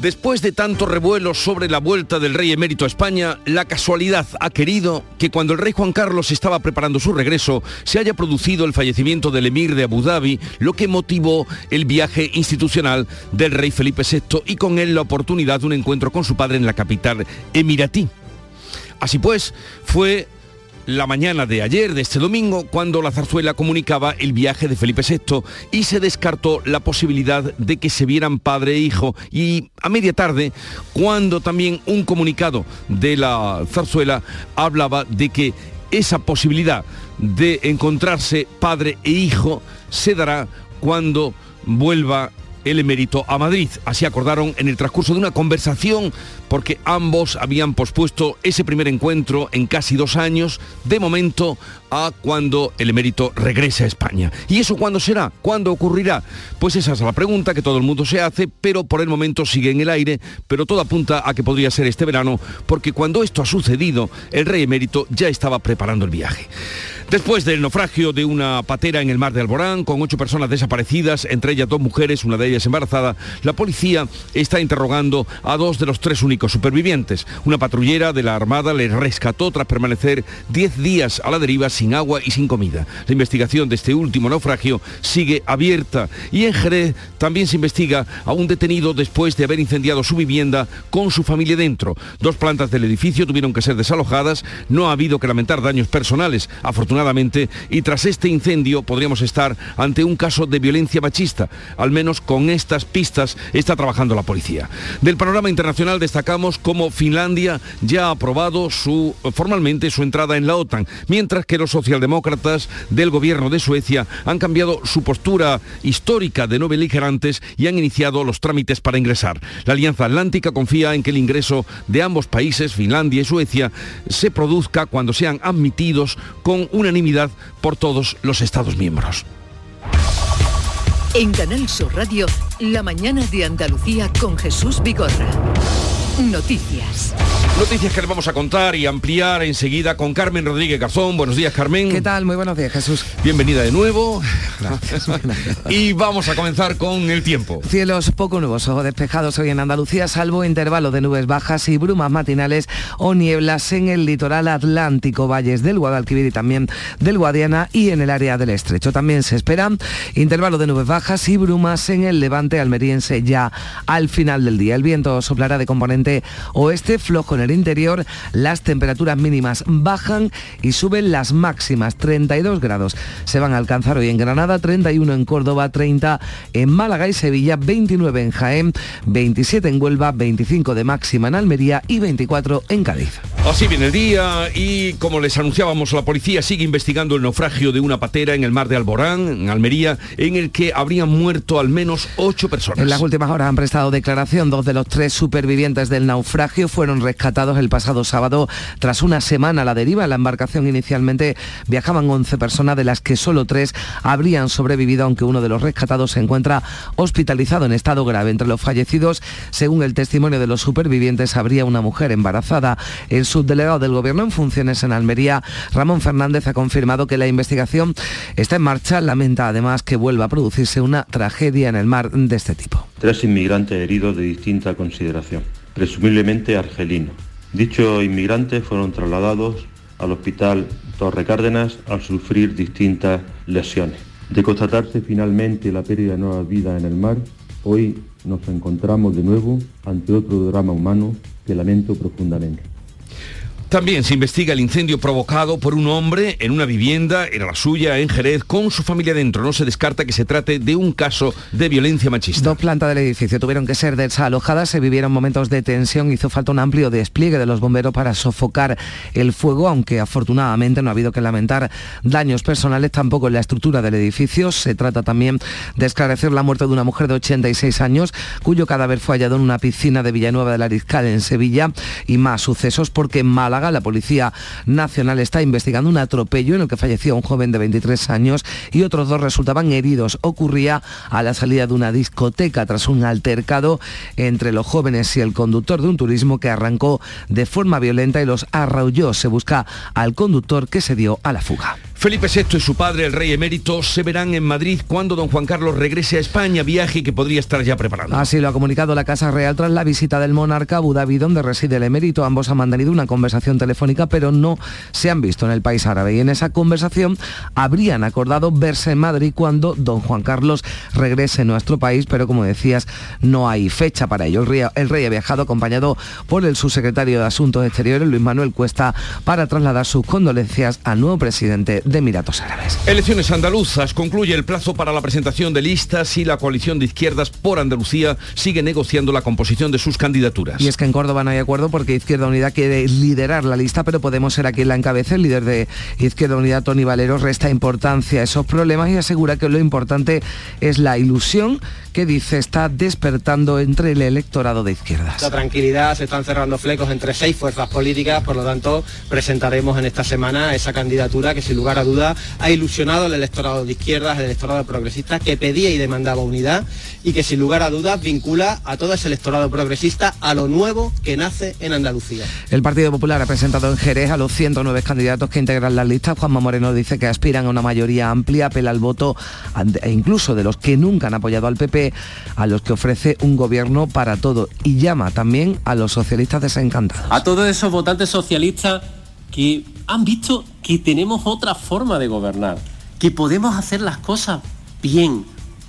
Después de tanto revuelo sobre la vuelta del rey emérito a España, la casualidad ha querido que cuando el rey Juan Carlos estaba preparando su regreso, se haya producido el fallecimiento del emir de Abu Dhabi, lo que motivó el viaje institucional del rey Felipe VI y con él la oportunidad de un encuentro con su padre en la capital emiratí. Así pues, fue la mañana de ayer, de este domingo, cuando la zarzuela comunicaba el viaje de Felipe VI y se descartó la posibilidad de que se vieran padre e hijo. Y a media tarde, cuando también un comunicado de la zarzuela hablaba de que esa posibilidad de encontrarse padre e hijo se dará cuando vuelva el emérito a Madrid. Así acordaron en el transcurso de una conversación porque ambos habían pospuesto ese primer encuentro en casi dos años, de momento a cuando el emérito regrese a España. ¿Y eso cuándo será? ¿Cuándo ocurrirá? Pues esa es la pregunta que todo el mundo se hace, pero por el momento sigue en el aire, pero todo apunta a que podría ser este verano, porque cuando esto ha sucedido, el rey emérito ya estaba preparando el viaje. Después del naufragio de una patera en el mar de Alborán, con ocho personas desaparecidas, entre ellas dos mujeres, una de ellas embarazada, la policía está interrogando a dos de los tres únicos supervivientes. Una patrullera de la Armada les rescató tras permanecer diez días a la deriva sin agua y sin comida. La investigación de este último naufragio sigue abierta y en Jerez también se investiga a un detenido después de haber incendiado su vivienda con su familia dentro. Dos plantas del edificio tuvieron que ser desalojadas, no ha habido que lamentar daños personales. Afortunadamente, y tras este incendio podríamos estar ante un caso de violencia machista. Al menos con estas pistas está trabajando la policía. Del panorama internacional destacamos cómo Finlandia ya ha aprobado su, formalmente su entrada en la OTAN, mientras que los socialdemócratas del gobierno de Suecia han cambiado su postura histórica de no beligerantes y han iniciado los trámites para ingresar. La Alianza Atlántica confía en que el ingreso de ambos países, Finlandia y Suecia, se produzca cuando sean admitidos con una unanimidad por todos los Estados miembros. En Canal Sur Radio, la mañana de Andalucía con Jesús Vigorra. Noticias. Noticias que les vamos a contar y ampliar enseguida con Carmen Rodríguez Garzón. Buenos días, Carmen. ¿Qué tal? Muy buenos días, Jesús. Bienvenida de nuevo. Gracias. y vamos a comenzar con el tiempo. Cielos poco nubosos o despejados hoy en Andalucía, salvo intervalo de nubes bajas y brumas matinales o nieblas en el litoral atlántico, valles del Guadalquivir y también del Guadiana y en el área del Estrecho. También se espera intervalo de nubes bajas y brumas en el levante almeriense ya al final del día. El viento soplará de componente oeste, flojo en el interior, las temperaturas mínimas bajan y suben las máximas, 32 grados. Se van a alcanzar hoy en Granada, 31 en Córdoba, 30 en Málaga y Sevilla, 29 en Jaén, 27 en Huelva, 25 de máxima en Almería y 24 en Cádiz. Así viene el día y como les anunciábamos, la policía sigue investigando el naufragio de una patera en el mar de Alborán, en Almería, en el que habrían muerto al menos ocho personas. En las últimas horas han prestado declaración dos de los tres supervivientes del naufragio fueron rescatados el pasado sábado tras una semana la deriva. En la embarcación inicialmente viajaban 11 personas, de las que solo tres habrían sobrevivido, aunque uno de los rescatados se encuentra hospitalizado en estado grave. Entre los fallecidos, según el testimonio de los supervivientes, habría una mujer embarazada. El subdelegado del Gobierno en funciones en Almería, Ramón Fernández, ha confirmado que la investigación está en marcha. Lamenta además que vuelva a producirse una tragedia en el mar de este tipo. Tres inmigrantes heridos de distinta consideración presumiblemente argelino. Dichos inmigrantes fueron trasladados al hospital Torre Cárdenas al sufrir distintas lesiones. De constatarse finalmente la pérdida de nuevas vidas en el mar, hoy nos encontramos de nuevo ante otro drama humano que lamento profundamente. También se investiga el incendio provocado por un hombre en una vivienda, era la suya, en Jerez, con su familia dentro. No se descarta que se trate de un caso de violencia machista. Dos plantas del edificio tuvieron que ser desalojadas, se vivieron momentos de tensión, hizo falta un amplio despliegue de los bomberos para sofocar el fuego, aunque afortunadamente no ha habido que lamentar daños personales tampoco en la estructura del edificio. Se trata también de esclarecer la muerte de una mujer de 86 años, cuyo cadáver fue hallado en una piscina de Villanueva de la Arizcal, en Sevilla, y más sucesos porque Málaga La Policía Nacional está investigando un atropello en el que falleció un joven de 23 años y otros dos resultaban heridos. Ocurría a la salida de una discoteca tras un altercado entre los jóvenes y el conductor de un turismo que arrancó de forma violenta y los arraulló. Se busca al conductor que se dio a la fuga. Felipe VI y su padre, el rey emérito, se verán en Madrid cuando don Juan Carlos regrese a España, viaje que podría estar ya preparado. Así lo ha comunicado la Casa Real tras la visita del monarca a Abu Dhabi, donde reside el emérito. Ambos han mantenido una conversación telefónica, pero no se han visto en el país árabe. Y en esa conversación habrían acordado verse en Madrid cuando don Juan Carlos regrese a nuestro país, pero como decías, no hay fecha para ello. El rey, el rey ha viajado acompañado por el subsecretario de Asuntos Exteriores, Luis Manuel Cuesta, para trasladar sus condolencias al nuevo presidente de Emiratos Árabes. Elecciones andaluzas. Concluye el plazo para la presentación de listas y la coalición de izquierdas por Andalucía sigue negociando la composición de sus candidaturas. Y es que en Córdoba no hay acuerdo porque Izquierda Unida quiere liderar la lista, pero Podemos ser aquí la encabeza. El líder de Izquierda Unida, Tony Valero, resta importancia a esos problemas y asegura que lo importante es la ilusión que dice está despertando entre el electorado de izquierdas. La tranquilidad, se están cerrando flecos entre seis fuerzas políticas, por lo tanto presentaremos en esta semana esa candidatura que sin lugar a duda ha ilusionado al electorado de izquierdas, al electorado progresista que pedía y demandaba unidad y que sin lugar a dudas vincula a todo ese electorado progresista a lo nuevo que nace en Andalucía. El Partido Popular ha presentado en Jerez a los 109 candidatos que integran las listas. Juanma Moreno dice que aspiran a una mayoría amplia, apela al voto e incluso de los que nunca han apoyado al PP a los que ofrece un gobierno para todo y llama también a los socialistas desencantados. A todos esos votantes socialistas que han visto que tenemos otra forma de gobernar, que podemos hacer las cosas bien,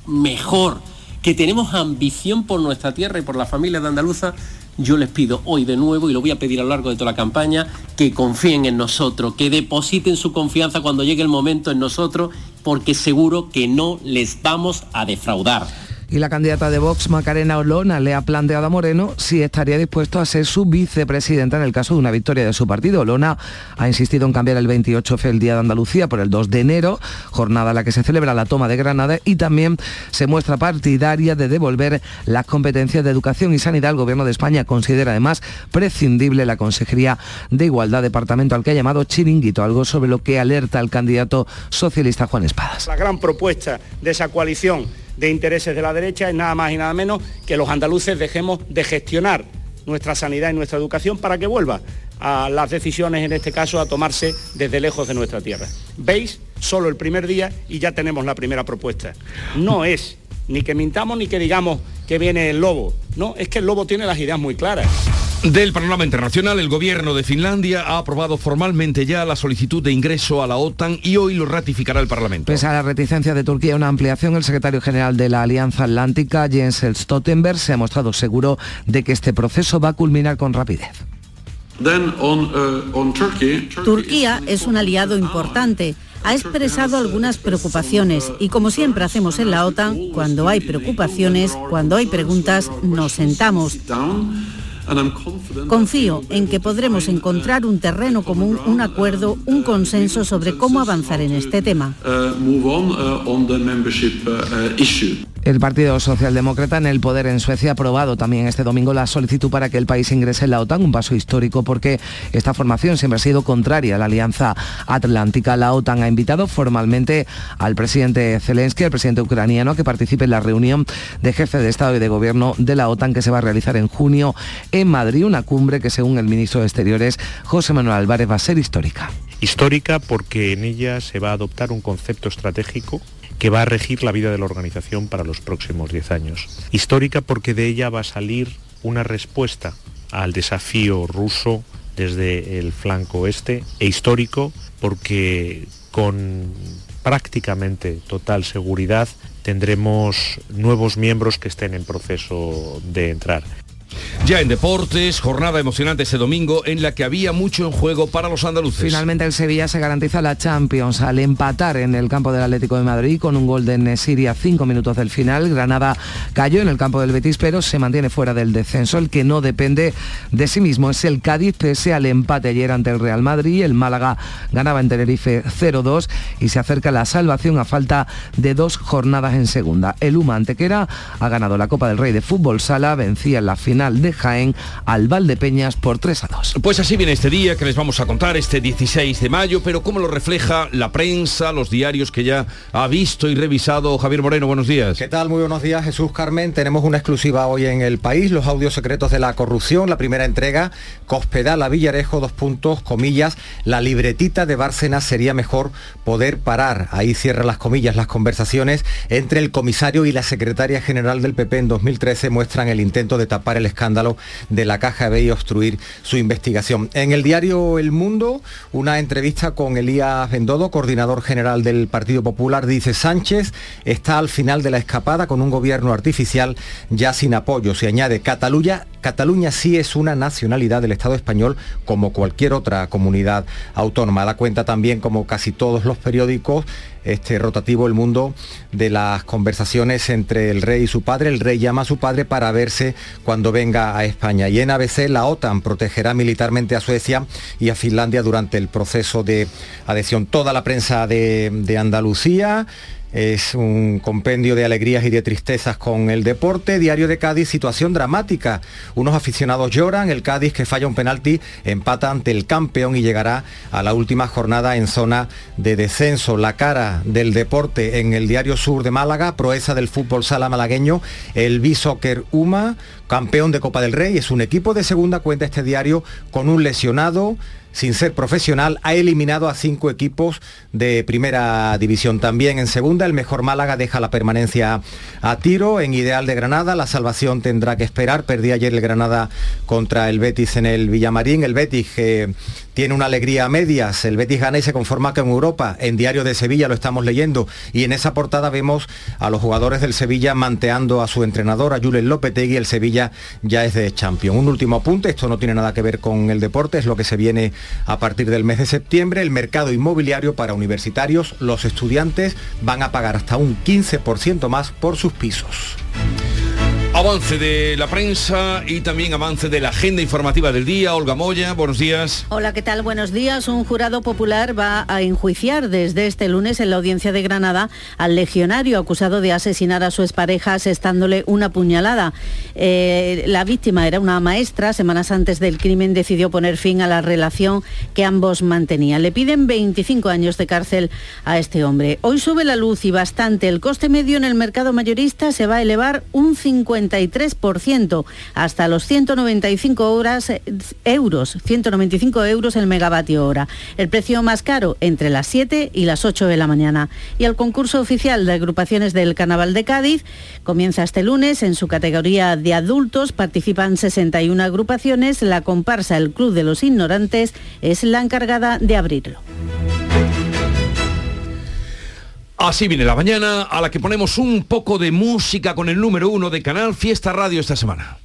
mejor, que tenemos ambición por nuestra tierra y por la familia de Andaluza, yo les pido hoy de nuevo, y lo voy a pedir a lo largo de toda la campaña, que confíen en nosotros, que depositen su confianza cuando llegue el momento en nosotros, porque seguro que no les vamos a defraudar y la candidata de Vox, Macarena Olona, le ha planteado a Moreno si estaría dispuesto a ser su vicepresidenta en el caso de una victoria de su partido. Olona ha insistido en cambiar el 28F el Día de Andalucía por el 2 de enero, jornada en la que se celebra la toma de Granada y también se muestra partidaria de devolver las competencias de educación y sanidad. El Gobierno de España considera además prescindible la Consejería de Igualdad, departamento al que ha llamado chiringuito, algo sobre lo que alerta el candidato socialista Juan Espadas. La gran propuesta de esa coalición de intereses de la derecha es nada más y nada menos que los andaluces dejemos de gestionar nuestra sanidad y nuestra educación para que vuelva a las decisiones, en este caso, a tomarse desde lejos de nuestra tierra. ¿Veis? Solo el primer día y ya tenemos la primera propuesta. No es ni que mintamos ni que digamos que viene el lobo. No, es que el lobo tiene las ideas muy claras. Del panorama internacional, el gobierno de Finlandia ha aprobado formalmente ya la solicitud de ingreso a la OTAN y hoy lo ratificará el Parlamento. Pese a la reticencia de Turquía a una ampliación, el secretario general de la Alianza Atlántica, Jens Stoltenberg, se ha mostrado seguro de que este proceso va a culminar con rapidez. Uh, Turquía es un aliado importante. Ha expresado algunas preocupaciones y como siempre hacemos en la OTAN, cuando hay preocupaciones, cuando hay preguntas, nos sentamos. Confío en que podremos encontrar un terreno común, un acuerdo, un consenso sobre cómo avanzar en este tema. El Partido Socialdemócrata en el poder en Suecia ha aprobado también este domingo la solicitud para que el país ingrese en la OTAN, un paso histórico porque esta formación siempre ha sido contraria a la Alianza Atlántica. La OTAN ha invitado formalmente al presidente Zelensky, al presidente ucraniano, a que participe en la reunión de jefe de Estado y de Gobierno de la OTAN que se va a realizar en junio en Madrid, una cumbre que según el ministro de Exteriores, José Manuel Álvarez, va a ser histórica. Histórica porque en ella se va a adoptar un concepto estratégico que va a regir la vida de la organización para los próximos 10 años. Histórica porque de ella va a salir una respuesta al desafío ruso desde el flanco oeste e histórico porque con prácticamente total seguridad tendremos nuevos miembros que estén en proceso de entrar. Ya en deportes, jornada emocionante ese domingo en la que había mucho en juego para los andaluces. Finalmente el Sevilla se garantiza la Champions al empatar en el campo del Atlético de Madrid con un gol de Nesiri a cinco minutos del final. Granada cayó en el campo del Betis, pero se mantiene fuera del descenso. El que no depende de sí mismo es el Cádiz, pese al empate ayer ante el Real Madrid. El Málaga ganaba en Tenerife 0-2 y se acerca la salvación a falta de dos jornadas en segunda. El Uma Antequera ha ganado la Copa del Rey de Fútbol Sala, vencía en la final de Jaén al Valdepeñas por 3 a 2. Pues así viene este día que les vamos a contar, este 16 de mayo, pero cómo lo refleja la prensa, los diarios que ya ha visto y revisado Javier Moreno. Buenos días. ¿Qué tal? Muy buenos días, Jesús Carmen. Tenemos una exclusiva hoy en el país, los audios secretos de la corrupción, la primera entrega, Cospedal a Villarejo, dos puntos, comillas, la libretita de Bárcenas sería mejor poder parar. Ahí cierra las comillas, las conversaciones entre el comisario y la secretaria general del PP en 2013 muestran el intento de tapar el escándalo de la Caja B y obstruir su investigación. En el diario El Mundo, una entrevista con Elías Bendodo, coordinador general del Partido Popular, dice Sánchez está al final de la escapada con un gobierno artificial ya sin apoyo. Se añade Cataluña Cataluña sí es una nacionalidad del Estado español como cualquier otra comunidad autónoma. Da cuenta también, como casi todos los periódicos, este rotativo El Mundo de las conversaciones entre el rey y su padre. El rey llama a su padre para verse cuando venga a España. Y en ABC la OTAN protegerá militarmente a Suecia y a Finlandia durante el proceso de adhesión. Toda la prensa de, de Andalucía es un compendio de alegrías y de tristezas con el deporte. Diario de Cádiz, situación dramática. Unos aficionados lloran, el Cádiz que falla un penalti empata ante el campeón y llegará a la última jornada en zona de descenso. La cara del deporte en el Diario Sur de Málaga, proeza del fútbol sala malagueño, el B-Soccer UMA, campeón de Copa del Rey, es un equipo de segunda cuenta este diario con un lesionado sin ser profesional, ha eliminado a cinco equipos de primera división. También en segunda, el mejor Málaga deja la permanencia a tiro. En ideal de Granada, la salvación tendrá que esperar. Perdí ayer el Granada contra el Betis en el Villamarín. El Betis tiene una alegría a medias. El Betis gana y se conforma con Europa. En Diario de Sevilla lo estamos leyendo. Y en esa portada vemos a los jugadores del Sevilla manteando a su entrenador, a Julen Lopetegui. El Sevilla ya es de champion. Un último apunte, esto no tiene nada que ver con el deporte, es lo que se viene a partir del mes de septiembre. El mercado inmobiliario para universitarios, los estudiantes van a pagar hasta un 15% más por sus pisos. Avance de la prensa y también avance de la agenda informativa del día. Olga Moya, buenos días. Hola, ¿qué tal? Buenos días. Un jurado popular va a enjuiciar desde este lunes en la audiencia de Granada al legionario acusado de asesinar a su expareja asestándole una puñalada. Eh, la víctima era una maestra. Semanas antes del crimen decidió poner fin a la relación que ambos mantenían. Le piden 25 años de cárcel a este hombre. Hoy sube la luz y bastante. El coste medio en el mercado mayorista se va a elevar un 50 33% hasta los 195 horas, euros, 195 euros el megavatio hora. El precio más caro entre las 7 y las 8 de la mañana. Y el concurso oficial de agrupaciones del Carnaval de Cádiz comienza este lunes. En su categoría de adultos participan 61 agrupaciones. La comparsa El Club de los Ignorantes es la encargada de abrirlo. Así viene la mañana a la que ponemos un poco de música con el número uno de Canal Fiesta Radio esta semana.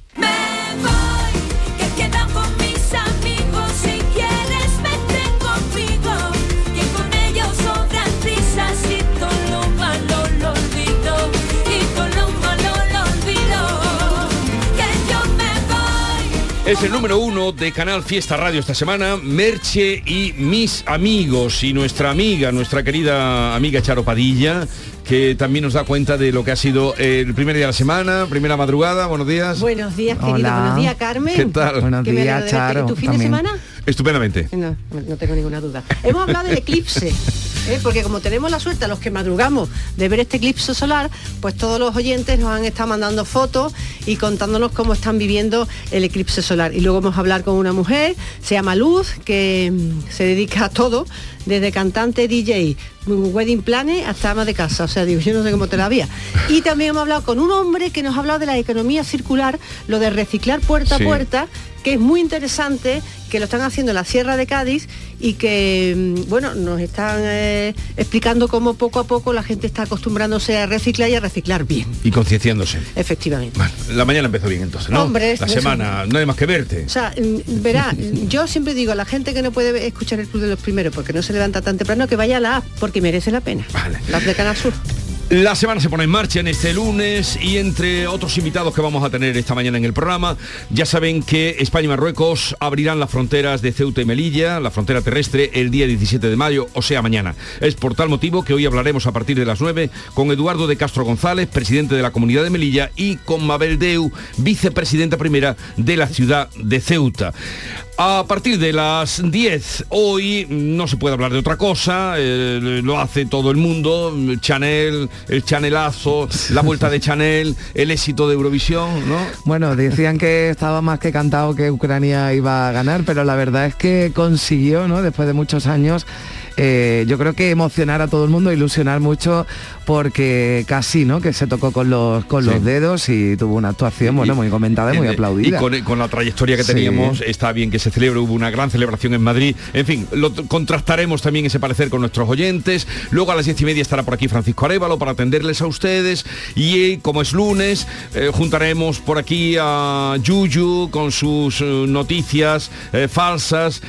Es el número uno de Canal Fiesta Radio esta semana, Merche y mis amigos y nuestra amiga, nuestra querida amiga Charo Padilla, que también nos da cuenta de lo que ha sido el primer día de la semana, primera madrugada. Buenos días. Buenos días, querido. Buenos días, Carmen. ¿Qué tal? Buenos días, Charo. ¿Tu fin de semana? Estupendamente. No, no tengo ninguna duda. Hemos hablado del eclipse. ¿eh? porque como tenemos la suerte, los que madrugamos, de ver este eclipse solar, pues todos los oyentes nos han estado mandando fotos y contándonos cómo están viviendo el eclipse solar. Y luego vamos a hablar con una mujer, se llama Luz, que mm, se dedica a todo, desde cantante, DJ, wedding planner hasta ama de casa. O sea, digo, yo no sé cómo te la había. Y también hemos hablado con un hombre que nos ha hablado de la economía circular, lo de reciclar puerta Sí. a puerta, que es muy interesante, que lo están haciendo en la Sierra de Cádiz y que, mm, bueno, nos están eh, explicando cómo poco a poco la gente está acostumbrándose a reciclar y a reciclar bien, Y concienciándose. efectivamente. Bueno, la mañana empezó bien entonces, ¿no? Hombre, la eso- semana, no hay más que verte. O sea, mm, verá, yo siempre digo a la gente que no puede escuchar el Club de los Primeros porque no se levanta tan temprano que vaya a la app porque merece la pena. Vale. La app de Canal Sur. La semana se pone en marcha en este lunes y entre otros invitados que vamos a tener esta mañana en el programa, ya saben que España y Marruecos abrirán las fronteras de Ceuta y Melilla, la frontera terrestre, el día 17 de mayo, o sea, mañana. Es por tal motivo que hoy hablaremos a partir de las 9 con Eduardo de Castro González, presidente de la Comunidad de Melilla, y con Mabel Deu, vicepresidenta primera de la ciudad de Ceuta. A partir de las 10, hoy no se puede hablar de otra cosa, eh, lo hace todo el mundo, Chanel, el Chanelazo, la vuelta de Chanel, el éxito de Eurovisión, ¿no? Bueno, decían que estaba más que cantado que Ucrania iba a ganar, pero la verdad es que consiguió, ¿no? Después de muchos años, eh, yo creo que emocionar a todo el mundo, ilusionar mucho, porque casi, ¿no? Que se tocó con los, con los dedos y tuvo una actuación, bueno, muy comentada y muy aplaudida. Y con, la trayectoria que teníamos, está bien que se celebre, hubo una gran celebración en Madrid. En fin, lo contrastaremos también ese parecer con nuestros oyentes. Luego a las diez y media estará por aquí Francisco Arevalo para atenderles a ustedes. Y como es lunes, eh, juntaremos por aquí a Yuyu con sus eh, noticias falsas,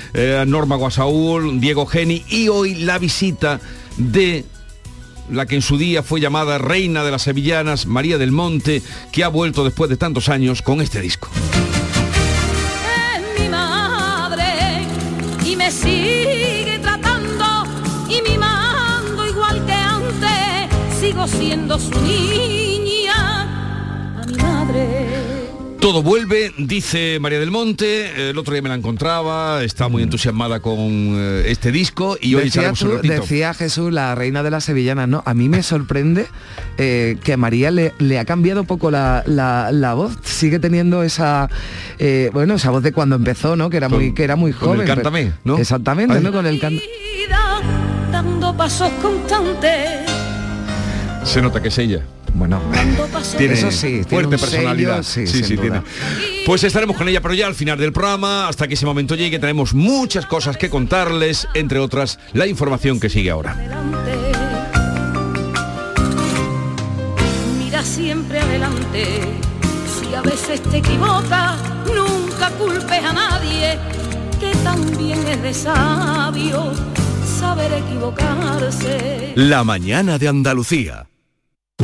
Norma Guasaúl, Diego Geni y hoy la visita de la que en su día fue llamada reina de las sevillanas, María del Monte, que ha vuelto después de tantos años con este disco. Es mi madre y me sigue tratando y igual que antes, sigo siendo su Todo vuelve, dice María del Monte, el otro día me la encontraba, está muy entusiasmada con eh, este disco y hoy decía, tú, decía Jesús, la reina de las sevillanas, ¿no? A mí me sorprende eh, que a María le, ha cambiado poco la, voz, sigue teniendo esa, eh, bueno, esa voz de cuando empezó, ¿no? Que era muy, que era muy joven. Con el cántame, ¿no? Exactamente, ¿no? Con el Dando pasos constantes. Se nota que es ella. Bueno, tiene eso sí, fuerte personalidad. sí, sí, tiene. Pues estaremos con ella, pero ya al final del programa, hasta que ese momento llegue, tenemos muchas cosas que contarles, entre otras, la información que sigue ahora. Mira siempre adelante, si a veces te equivocas, nunca culpes a nadie, que también es de sabio saber equivocarse. La mañana de Andalucía.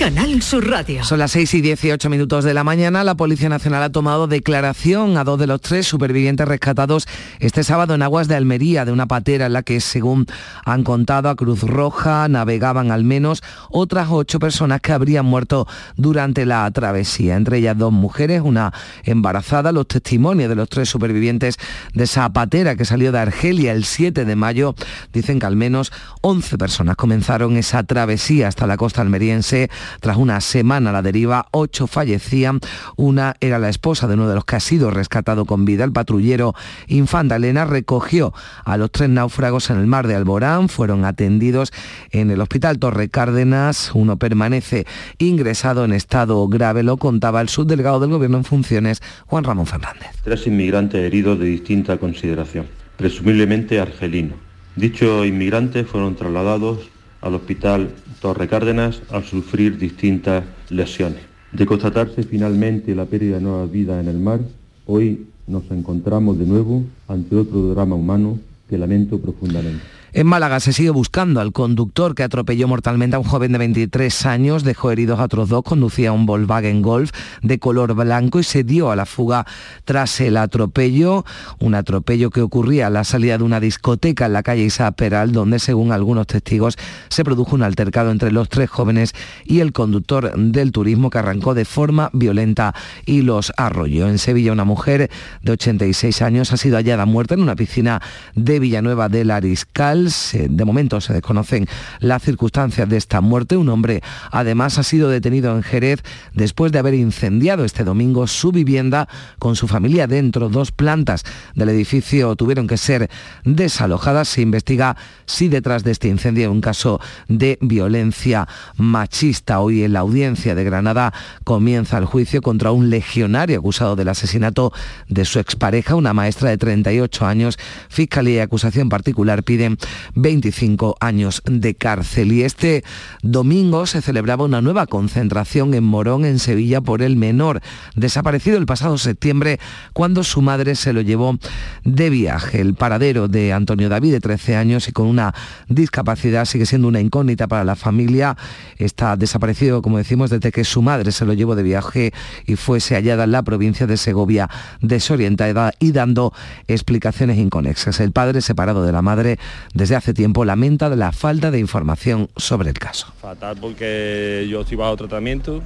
Canal Sur Radio. Son las 6 y 18 minutos de la mañana. La Policía Nacional ha tomado declaración a dos de los tres supervivientes rescatados este sábado en aguas de Almería, de una patera en la que, según han contado a Cruz Roja, navegaban al menos otras ocho personas que habrían muerto durante la travesía. Entre ellas dos mujeres, una embarazada. Los testimonios de los tres supervivientes de esa patera que salió de Argelia el 7 de mayo dicen que al menos 11 personas comenzaron esa travesía hasta la costa almeriense tras una semana a la deriva, ocho fallecían. Una era la esposa de uno de los que ha sido rescatado con vida. El patrullero Infanta Elena recogió a los tres náufragos en el mar de Alborán. Fueron atendidos en el hospital Torre Cárdenas. Uno permanece ingresado en estado grave. Lo contaba el subdelegado del Gobierno en funciones, Juan Ramón Fernández. Tres inmigrantes heridos de distinta consideración, presumiblemente argelinos. Dichos inmigrantes fueron trasladados al hospital Torre Cárdenas al sufrir distintas lesiones. De constatarse finalmente la pérdida de nuevas vidas en el mar, hoy nos encontramos de nuevo ante otro drama humano que lamento profundamente. En Málaga se sigue buscando al conductor que atropelló mortalmente a un joven de 23 años, dejó heridos a otros dos, conducía un Volkswagen Golf de color blanco y se dio a la fuga tras el atropello, un atropello que ocurría a la salida de una discoteca en la calle Isa Peral, donde según algunos testigos se produjo un altercado entre los tres jóvenes y el conductor del turismo que arrancó de forma violenta y los arrolló. En Sevilla una mujer de 86 años ha sido hallada muerta en una piscina de Villanueva del Ariscal de momento se desconocen las circunstancias de esta muerte. Un hombre además ha sido detenido en Jerez después de haber incendiado este domingo su vivienda con su familia dentro. Dos plantas del edificio tuvieron que ser desalojadas. Se investiga si detrás de este incendio hay un caso de violencia machista. Hoy en la audiencia de Granada comienza el juicio contra un legionario acusado del asesinato de su expareja, una maestra de 38 años. Fiscalía y acusación particular piden 25 años de cárcel. Y este domingo se celebraba una nueva concentración en Morón, en Sevilla, por el menor, desaparecido el pasado septiembre cuando su madre se lo llevó de viaje. El paradero de Antonio David, de 13 años y con una discapacidad, sigue siendo una incógnita para la familia. Está desaparecido, como decimos, desde que su madre se lo llevó de viaje y fuese hallada en la provincia de Segovia, desorientada y dando explicaciones inconexas. El padre, separado de la madre, desde hace tiempo lamenta la falta de información sobre el caso. Fatal porque yo estoy bajo tratamiento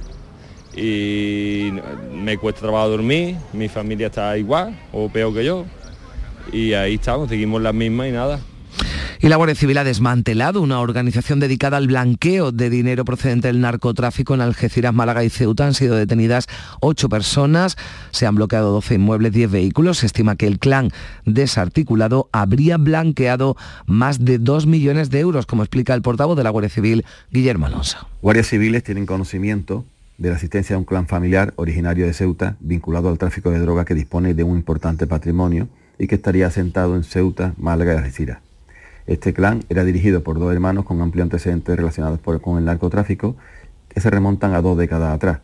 y me cuesta trabajo dormir, mi familia está igual o peor que yo y ahí estamos, seguimos las mismas y nada. Y la Guardia Civil ha desmantelado una organización dedicada al blanqueo de dinero procedente del narcotráfico en Algeciras, Málaga y Ceuta. Han sido detenidas ocho personas, se han bloqueado 12 inmuebles, 10 vehículos. Se estima que el clan desarticulado habría blanqueado más de 2 millones de euros, como explica el portavoz de la Guardia Civil, Guillermo Alonso. Guardias civiles tienen conocimiento de la asistencia a un clan familiar originario de Ceuta, vinculado al tráfico de drogas que dispone de un importante patrimonio y que estaría asentado en Ceuta, Málaga y Algeciras. Este clan era dirigido por dos hermanos con amplio antecedentes relacionados con el narcotráfico que se remontan a dos décadas atrás.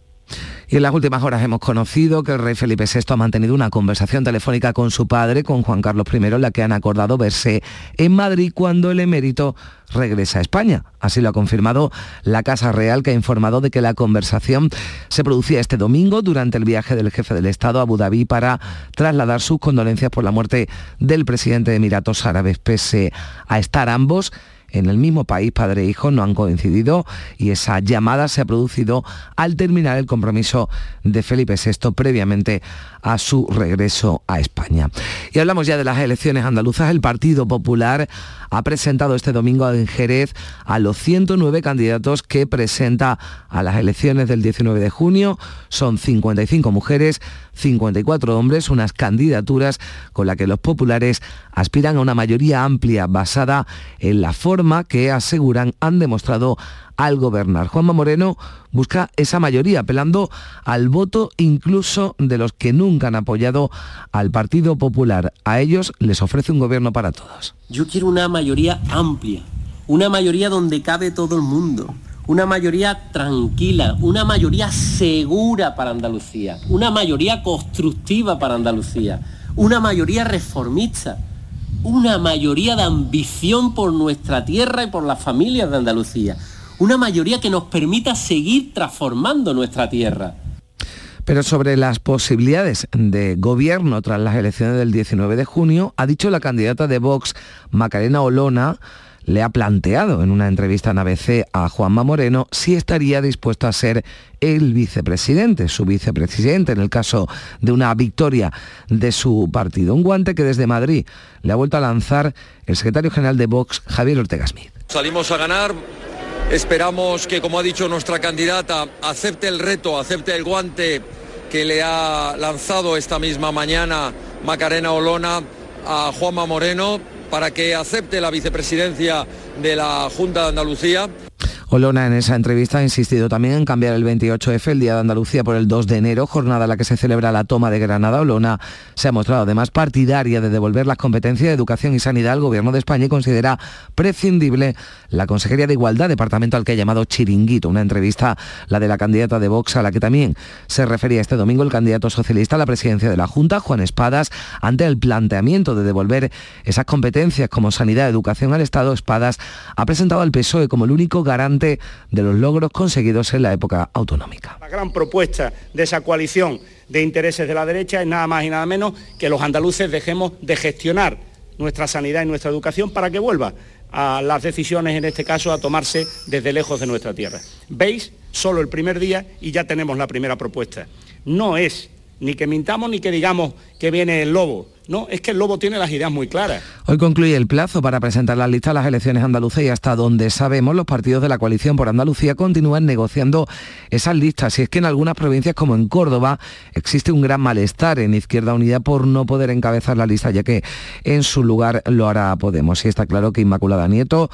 Y en las últimas horas hemos conocido que el rey Felipe VI ha mantenido una conversación telefónica con su padre, con Juan Carlos I, en la que han acordado verse en Madrid cuando el emérito regresa a España. Así lo ha confirmado la Casa Real, que ha informado de que la conversación se producía este domingo durante el viaje del jefe del Estado a Abu Dhabi para trasladar sus condolencias por la muerte del presidente de Emiratos Árabes, pese a estar ambos en el mismo país, padre e hijo, no han coincidido y esa llamada se ha producido al terminar el compromiso de Felipe VI previamente a su regreso a España. Y hablamos ya de las elecciones andaluzas. El Partido Popular ha presentado este domingo en Jerez a los 109 candidatos que presenta a las elecciones del 19 de junio. Son 55 mujeres, 54 hombres, unas candidaturas con las que los populares aspiran a una mayoría amplia basada en la forma que aseguran han demostrado al gobernar. Juanma Moreno busca esa mayoría, apelando al voto incluso de los que nunca han apoyado al Partido Popular. A ellos les ofrece un gobierno para todos. Yo quiero una mayoría amplia, una mayoría donde cabe todo el mundo, una mayoría tranquila, una mayoría segura para Andalucía, una mayoría constructiva para Andalucía, una mayoría reformista, una mayoría de ambición por nuestra tierra y por las familias de Andalucía una mayoría que nos permita seguir transformando nuestra tierra. Pero sobre las posibilidades de gobierno tras las elecciones del 19 de junio, ha dicho la candidata de Vox, Macarena Olona, le ha planteado en una entrevista en ABC a Juanma Moreno si estaría dispuesto a ser el vicepresidente, su vicepresidente en el caso de una victoria de su partido. Un guante que desde Madrid le ha vuelto a lanzar el secretario general de Vox, Javier Ortega Smith. Salimos a ganar, Esperamos que, como ha dicho nuestra candidata, acepte el reto, acepte el guante que le ha lanzado esta misma mañana Macarena Olona a Juanma Moreno para que acepte la vicepresidencia de la Junta de Andalucía. Olona en esa entrevista ha insistido también en cambiar el 28F, el Día de Andalucía, por el 2 de enero, jornada en la que se celebra la toma de Granada. Olona se ha mostrado además partidaria de devolver las competencias de educación y sanidad al Gobierno de España y considera prescindible la Consejería de Igualdad, departamento al que ha llamado chiringuito. Una entrevista, la de la candidata de Vox, a la que también se refería este domingo el candidato socialista a la presidencia de la Junta, Juan Espadas, ante el planteamiento de devolver esas competencias como sanidad, educación al Estado. Espadas ha presentado al PSOE como el único garante de los logros conseguidos en la época autonómica. La gran propuesta de esa coalición de intereses de la derecha es nada más y nada menos que los andaluces dejemos de gestionar nuestra sanidad y nuestra educación para que vuelva a las decisiones, en este caso, a tomarse desde lejos de nuestra tierra. ¿Veis? Solo el primer día y ya tenemos la primera propuesta. No es ni que mintamos ni que digamos que viene el lobo. No, es que el Lobo tiene las ideas muy claras. Hoy concluye el plazo para presentar la lista a las elecciones andaluzas y hasta donde sabemos los partidos de la coalición por Andalucía continúan negociando esas listas. Y es que en algunas provincias como en Córdoba existe un gran malestar en Izquierda Unida por no poder encabezar la lista, ya que en su lugar lo hará Podemos. Y está claro que Inmaculada Nieto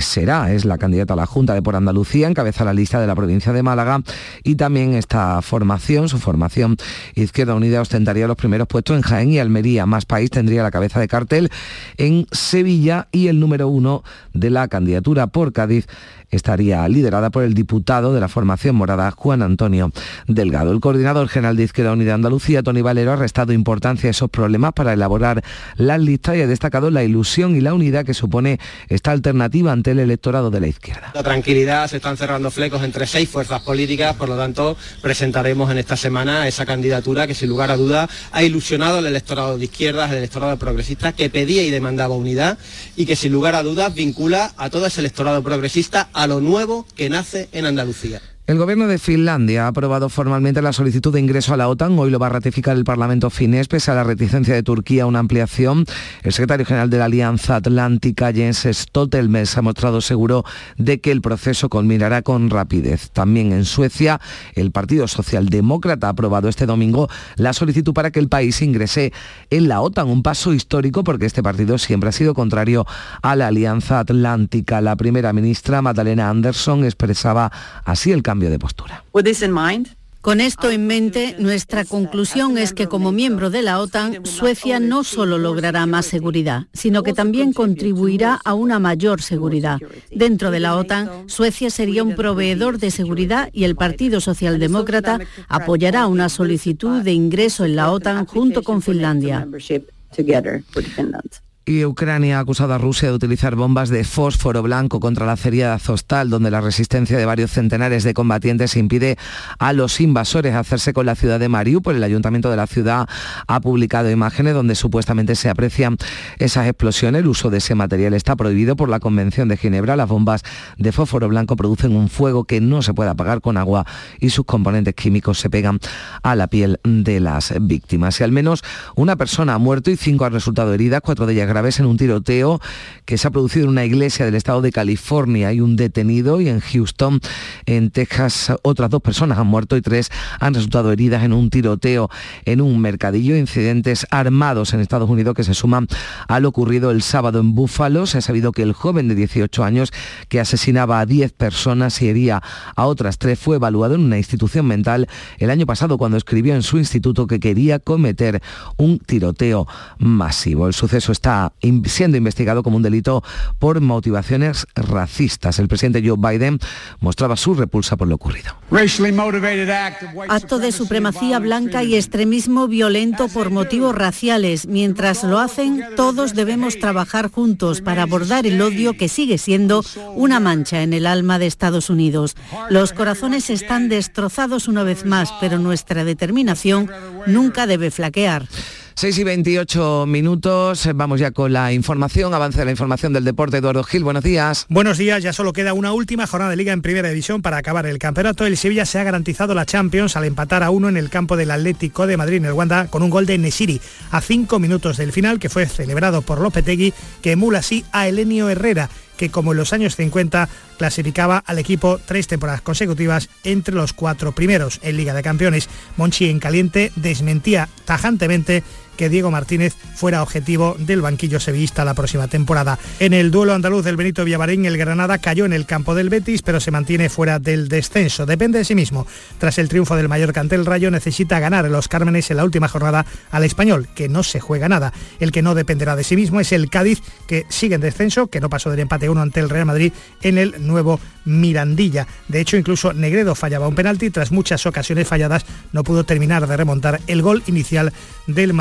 será, es la candidata a la Junta de por Andalucía, encabeza la lista de la provincia de Málaga y también esta formación, su formación Izquierda Unida ostentaría los primeros puestos en Jaén y Almería. Más País tendría la cabeza de cartel en Sevilla y el número uno de la candidatura por Cádiz estaría liderada por el diputado de la formación morada Juan Antonio Delgado. El coordinador general de Izquierda Unida Andalucía, Tony Valero, ha restado importancia a esos problemas para elaborar las listas y ha destacado la ilusión y la unidad que supone esta alternativa ante el electorado de la izquierda. La tranquilidad, se están cerrando flecos entre seis fuerzas políticas, por lo tanto presentaremos en esta semana esa candidatura que sin lugar a duda ha ilusionado al electorado de izquierdas, al electorado progresista que pedía y demandaba unidad y que sin lugar a dudas vincula a todo ese electorado progresista a lo nuevo que nace en Andalucía. El gobierno de Finlandia ha aprobado formalmente la solicitud de ingreso a la OTAN. Hoy lo va a ratificar el Parlamento finés, pese a la reticencia de Turquía a una ampliación. El secretario general de la Alianza Atlántica, Jens Stoltenberg, ha mostrado seguro de que el proceso culminará con rapidez. También en Suecia, el Partido Socialdemócrata ha aprobado este domingo la solicitud para que el país ingrese en la OTAN, un paso histórico porque este partido siempre ha sido contrario a la Alianza Atlántica. La primera ministra, Magdalena Andersson, expresaba así el cambio de postura. Con esto en mente, nuestra conclusión es que como miembro de la OTAN, Suecia no solo logrará más seguridad, sino que también contribuirá a una mayor seguridad. Dentro de la OTAN, Suecia sería un proveedor de seguridad y el Partido Socialdemócrata apoyará una solicitud de ingreso en la OTAN junto con Finlandia y Ucrania ha acusado a Rusia de utilizar bombas de fósforo blanco contra la acería de Azostal, donde la resistencia de varios centenares de combatientes impide a los invasores hacerse con la ciudad de Mariupol. El ayuntamiento de la ciudad ha publicado imágenes donde supuestamente se aprecian esas explosiones. El uso de ese material está prohibido por la Convención de Ginebra. Las bombas de fósforo blanco producen un fuego que no se puede apagar con agua y sus componentes químicos se pegan a la piel de las víctimas. Y al menos una persona ha muerto y cinco han resultado heridas, cuatro de ellas graves en un tiroteo que se ha producido en una iglesia del estado de California. Hay un detenido y en Houston, en Texas, otras dos personas han muerto y tres han resultado heridas en un tiroteo en un mercadillo. Incidentes armados en Estados Unidos que se suman a lo ocurrido el sábado en Búfalo. Se ha sabido que el joven de 18 años que asesinaba a 10 personas y hería a otras tres fue evaluado en una institución mental el año pasado cuando escribió en su instituto que quería cometer un tiroteo masivo. El suceso está siendo investigado como un delito por motivaciones racistas. El presidente Joe Biden mostraba su repulsa por lo ocurrido. Acto de supremacía blanca y extremismo violento por motivos raciales. Mientras lo hacen, todos debemos trabajar juntos para abordar el odio que sigue siendo una mancha en el alma de Estados Unidos. Los corazones están destrozados una vez más, pero nuestra determinación nunca debe flaquear. 6 y 28 minutos, vamos ya con la información, avance de la información del deporte. Eduardo Gil, buenos días. Buenos días, ya solo queda una última jornada de liga en primera división para acabar el campeonato. El Sevilla se ha garantizado la Champions al empatar a uno en el campo del Atlético de Madrid en el Wanda con un gol de Nesiri a cinco minutos del final que fue celebrado por Lopetegui que emula así a Elenio Herrera que como en los años 50 clasificaba al equipo tres temporadas consecutivas entre los cuatro primeros en Liga de Campeones. Monchi en caliente desmentía tajantemente que Diego Martínez fuera objetivo del banquillo sevillista la próxima temporada. En el duelo andaluz del Benito Villavarín, el Granada cayó en el campo del Betis, pero se mantiene fuera del descenso. Depende de sí mismo. Tras el triunfo del Mallorca ante el Rayo, necesita ganar los Cármenes en la última jornada al Español, que no se juega nada. El que no dependerá de sí mismo es el Cádiz, que sigue en descenso, que no pasó del empate 1 ante el Real Madrid en el nuevo Mirandilla. De hecho, incluso Negredo fallaba un penalti, tras muchas ocasiones falladas no pudo terminar de remontar el gol inicial del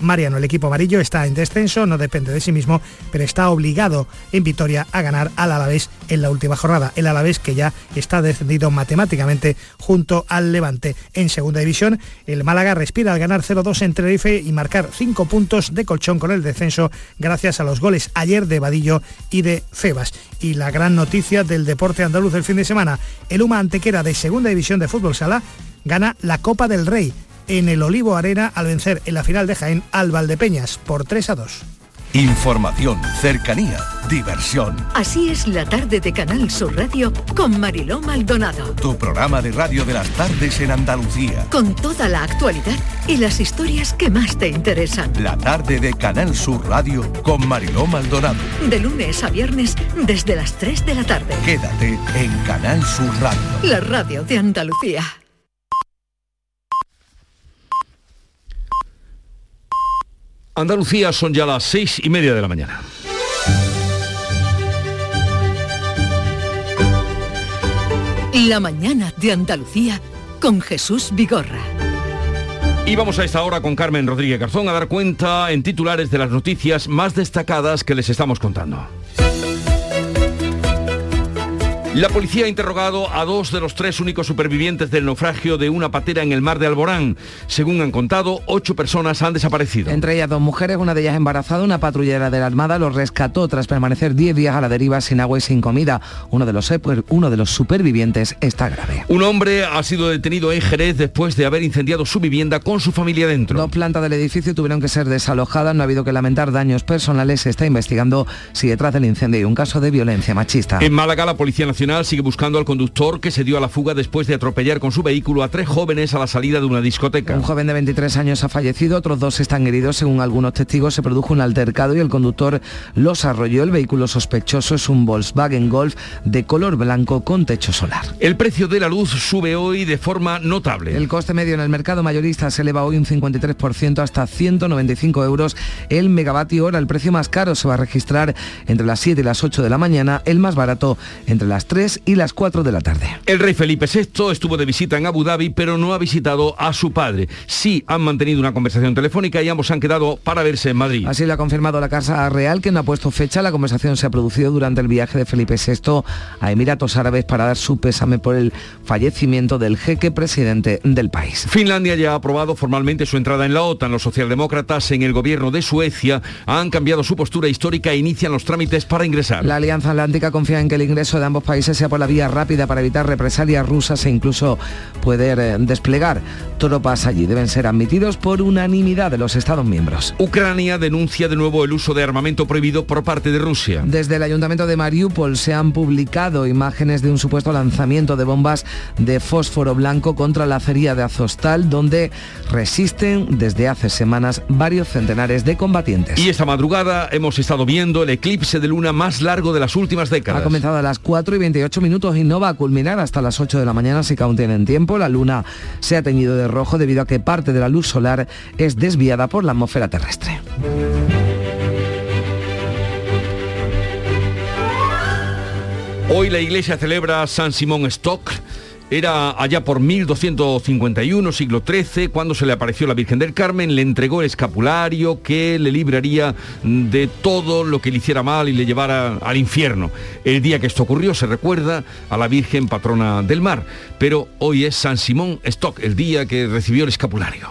Mariano. El equipo amarillo está en descenso, no depende de sí mismo, pero está obligado en Vitoria a ganar al Alavés en la última jornada. El Alavés que ya está descendido matemáticamente junto al Levante. En segunda división, el Málaga respira al ganar 0-2 en Tenerife y marcar 5 puntos de colchón con el descenso gracias a los goles ayer de Vadillo y de Febas. Y la gran noticia del deporte andaluz del fin de semana, el Uma Antequera de segunda división de fútbol sala gana la Copa del Rey en el Olivo Arena al vencer en la final de Jaén al Valdepeñas por 3 a 2. Información, cercanía, diversión. Así es la tarde de Canal Sur Radio con Mariló Maldonado. Tu programa de radio de las tardes en Andalucía. Con toda la actualidad y las historias que más te interesan. La tarde de Canal Sur Radio con Mariló Maldonado. De lunes a viernes desde las 3 de la tarde. Quédate en Canal Sur Radio. La radio de Andalucía. Andalucía son ya las seis y media de la mañana. La mañana de Andalucía con Jesús Vigorra. Y vamos a esta hora con Carmen Rodríguez Garzón a dar cuenta en titulares de las noticias más destacadas que les estamos contando. La policía ha interrogado a dos de los tres únicos supervivientes del naufragio de una patera en el mar de Alborán. Según han contado, ocho personas han desaparecido. Entre ellas dos mujeres, una de ellas embarazada, una patrullera de la Armada los rescató tras permanecer diez días a la deriva sin agua y sin comida. Uno de los, uno de los supervivientes está grave. Un hombre ha sido detenido en Jerez después de haber incendiado su vivienda con su familia dentro. Dos plantas del edificio tuvieron que ser desalojadas, no ha habido que lamentar daños personales. Se está investigando si detrás del incendio hay un caso de violencia machista. En Málaga, la Policía Nacional sigue buscando al conductor que se dio a la fuga después de atropellar con su vehículo a tres jóvenes a la salida de una discoteca. Un joven de 23 años ha fallecido, otros dos están heridos. Según algunos testigos, se produjo un altercado y el conductor los arrolló. El vehículo sospechoso es un Volkswagen Golf de color blanco con techo solar. El precio de la luz sube hoy de forma notable. El coste medio en el mercado mayorista se eleva hoy un 53% hasta 195 euros el megavatio hora. El precio más caro se va a registrar entre las 7 y las 8 de la mañana, el más barato entre las 3 y las 4 de la tarde. El rey Felipe VI estuvo de visita en Abu Dhabi, pero no ha visitado a su padre. Sí han mantenido una conversación telefónica y ambos han quedado para verse en Madrid. Así lo ha confirmado la Casa Real, que no ha puesto fecha. La conversación se ha producido durante el viaje de Felipe VI a Emiratos Árabes para dar su pésame por el fallecimiento del jeque presidente del país. Finlandia ya ha aprobado formalmente su entrada en la OTAN. Los socialdemócratas en el gobierno de Suecia han cambiado su postura histórica e inician los trámites para ingresar. La Alianza Atlántica confía en que el ingreso de ambos países sea por la vía rápida para evitar represalias rusas e incluso poder eh, desplegar tropas allí. Deben ser admitidos por unanimidad de los Estados miembros. Ucrania denuncia de nuevo el uso de armamento prohibido por parte de Rusia. Desde el ayuntamiento de Mariupol se han publicado imágenes de un supuesto lanzamiento de bombas de fósforo blanco contra la acería de Azostal, donde resisten desde hace semanas varios centenares de combatientes. Y esta madrugada hemos estado viendo el eclipse de luna más largo de las últimas décadas. Ha comenzado a las 4 y 28 minutos y no va a culminar hasta las 8 de la mañana si aún tienen tiempo. La luna se ha teñido de rojo debido a que parte de la luz solar es desviada por la atmósfera terrestre. Hoy la iglesia celebra San Simón Stock. Era allá por 1251, siglo XIII, cuando se le apareció la Virgen del Carmen, le entregó el escapulario que le libraría de todo lo que le hiciera mal y le llevara al infierno. El día que esto ocurrió se recuerda a la Virgen patrona del mar, pero hoy es San Simón Stock, el día que recibió el escapulario.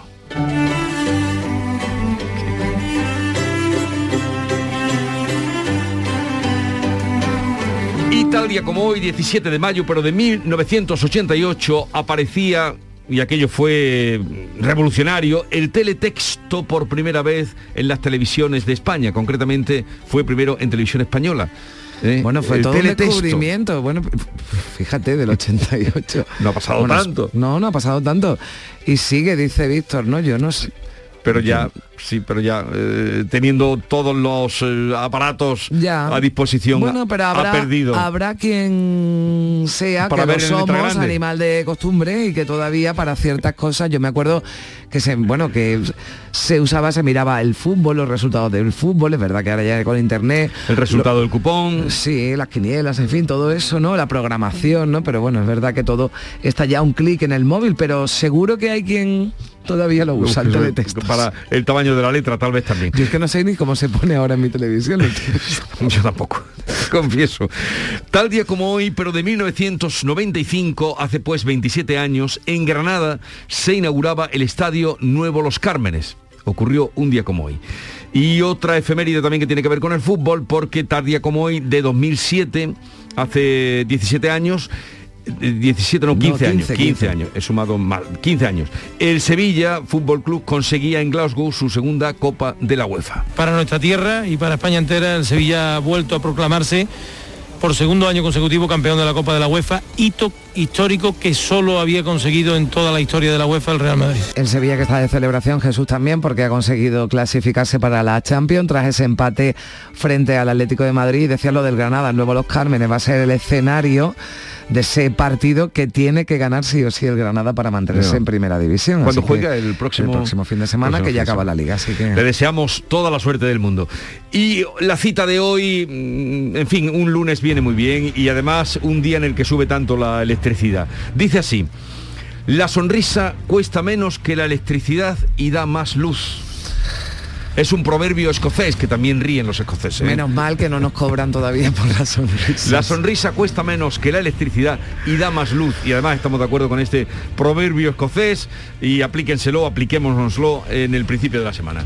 Tal día como hoy, 17 de mayo, pero de 1988, aparecía, y aquello fue revolucionario, el teletexto por primera vez en las televisiones de España. Concretamente fue primero en televisión española. ¿eh? Bueno, fue El todo un teletexto. descubrimiento. Bueno, fíjate, del 88. No ha pasado Bueno, tanto. No, no ha pasado tanto. Y sigue, dice Víctor, ¿no? Yo no sé. Pero ya Sí, pero ya eh, teniendo todos los eh, aparatos Ya. a disposición, Bueno, pero habrá, ha perdido. habrá quien sea Para que ver letra somos animal de costumbre y que todavía para ciertas cosas, yo me acuerdo que se, bueno, que se usaba, se miraba el fútbol, los resultados del fútbol, es verdad que ahora ya con internet. El resultado del cupón. Sí, las quinielas, en fin, todo eso, ¿no? La programación, ¿no? Pero bueno, es verdad que todo está ya un clic en el móvil, pero seguro que hay quien todavía lo usa el. Para el tamaño de la letra, tal vez también. Yo es que no sé ni cómo se pone ahora en mi televisión. Yo tampoco, confieso. Tal día como hoy, pero de 1995, hace pues 27 años, en Granada se inauguraba el Estadio Nuevo Los Cármenes. Ocurrió un día como hoy. Y otra efeméride también que tiene que ver con el fútbol, porque tal día como hoy, de 2007, hace 17 años, 17 no, 15, años, 15, 15 años, he sumado mal, 15 años. El Sevilla Fútbol Club conseguía en Glasgow su segunda Copa de la UEFA. Para nuestra tierra y para España entera, el Sevilla ha vuelto a proclamarse por segundo año consecutivo campeón de la Copa de la UEFA, hito histórico que solo había conseguido en toda la historia de la UEFA el Real Madrid. El Sevilla que está de celebración, Jesús también, porque ha conseguido clasificarse para la Champions tras ese empate frente al Atlético de Madrid. Decía lo del Granada, el nuevo Los Cármenes va a ser el escenario de ese partido que tiene que ganar sí o sí el Granada para mantenerse No. en primera división. Cuando Así que juega el próximo, el próximo fin de semana, próximo que ya acaba semana. la liga. Así que Le deseamos toda la suerte del mundo. Y la cita de hoy, mm, en fin, un lunes viene muy bien y además un día en el que sube tanto la electricidad. Dice así, la sonrisa cuesta menos que la electricidad y da más luz. Es un proverbio escocés que también ríen los escoceses. ¿eh? menos mal que no nos cobran todavía por la sonrisa. La sonrisa cuesta menos que la electricidad y da más luz. Y además estamos de acuerdo con este proverbio escocés y aplíquenselo, apliquémonoslo en el principio de la semana.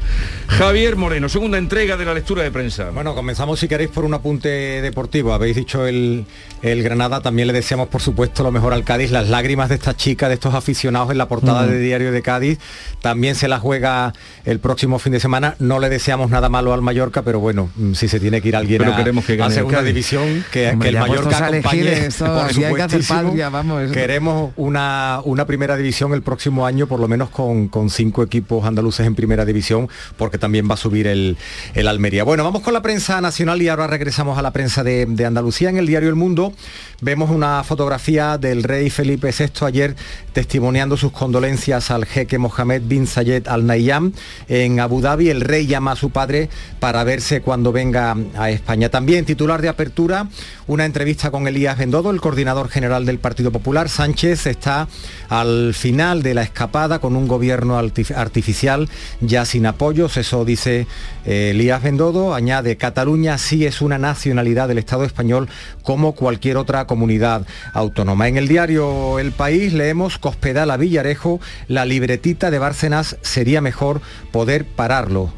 Javier Moreno, segunda entrega de la lectura de prensa. Bueno, comenzamos si queréis por un apunte deportivo. Habéis dicho el, el Granada, también le deseamos por supuesto lo mejor al Cádiz. Las lágrimas de esta chica, de estos aficionados en la portada Mm. de Diario de Cádiz, también se la juega el próximo fin de semana. No le deseamos nada malo al Mallorca, pero bueno, mm, si se tiene que ir alguien Pero a, queremos que a gane el segunda división, que, Hombre, que el puestos Mallorca a acompañe, esto, por que supuestísimo. patria, vamos, eso. Queremos una, una primera división el próximo año, por lo menos con, con cinco equipos andaluces en primera división, porque también va a subir el, el Almería. Bueno, vamos con la prensa nacional y ahora regresamos a la prensa de, de Andalucía. En el diario El Mundo vemos una fotografía del rey Felipe VI ayer testimoniando sus condolencias al jeque Mohamed bin Zayed Al Nahyan en Abu Dhabi. El rey llama a su padre para verse cuando venga a España. También titular de apertura, una entrevista con Elías Bendodo, el coordinador general del Partido Popular. Sánchez está al final de la escapada con un gobierno artif- artificial ya sin apoyos. Eso dice eh, Elías Bendodo. Añade, Cataluña sí es una nacionalidad del Estado español como cualquier otra comunidad autónoma. En el diario El País leemos Cospedal a Villarejo, la libretita de Bárcenas sería mejor poder pararlo.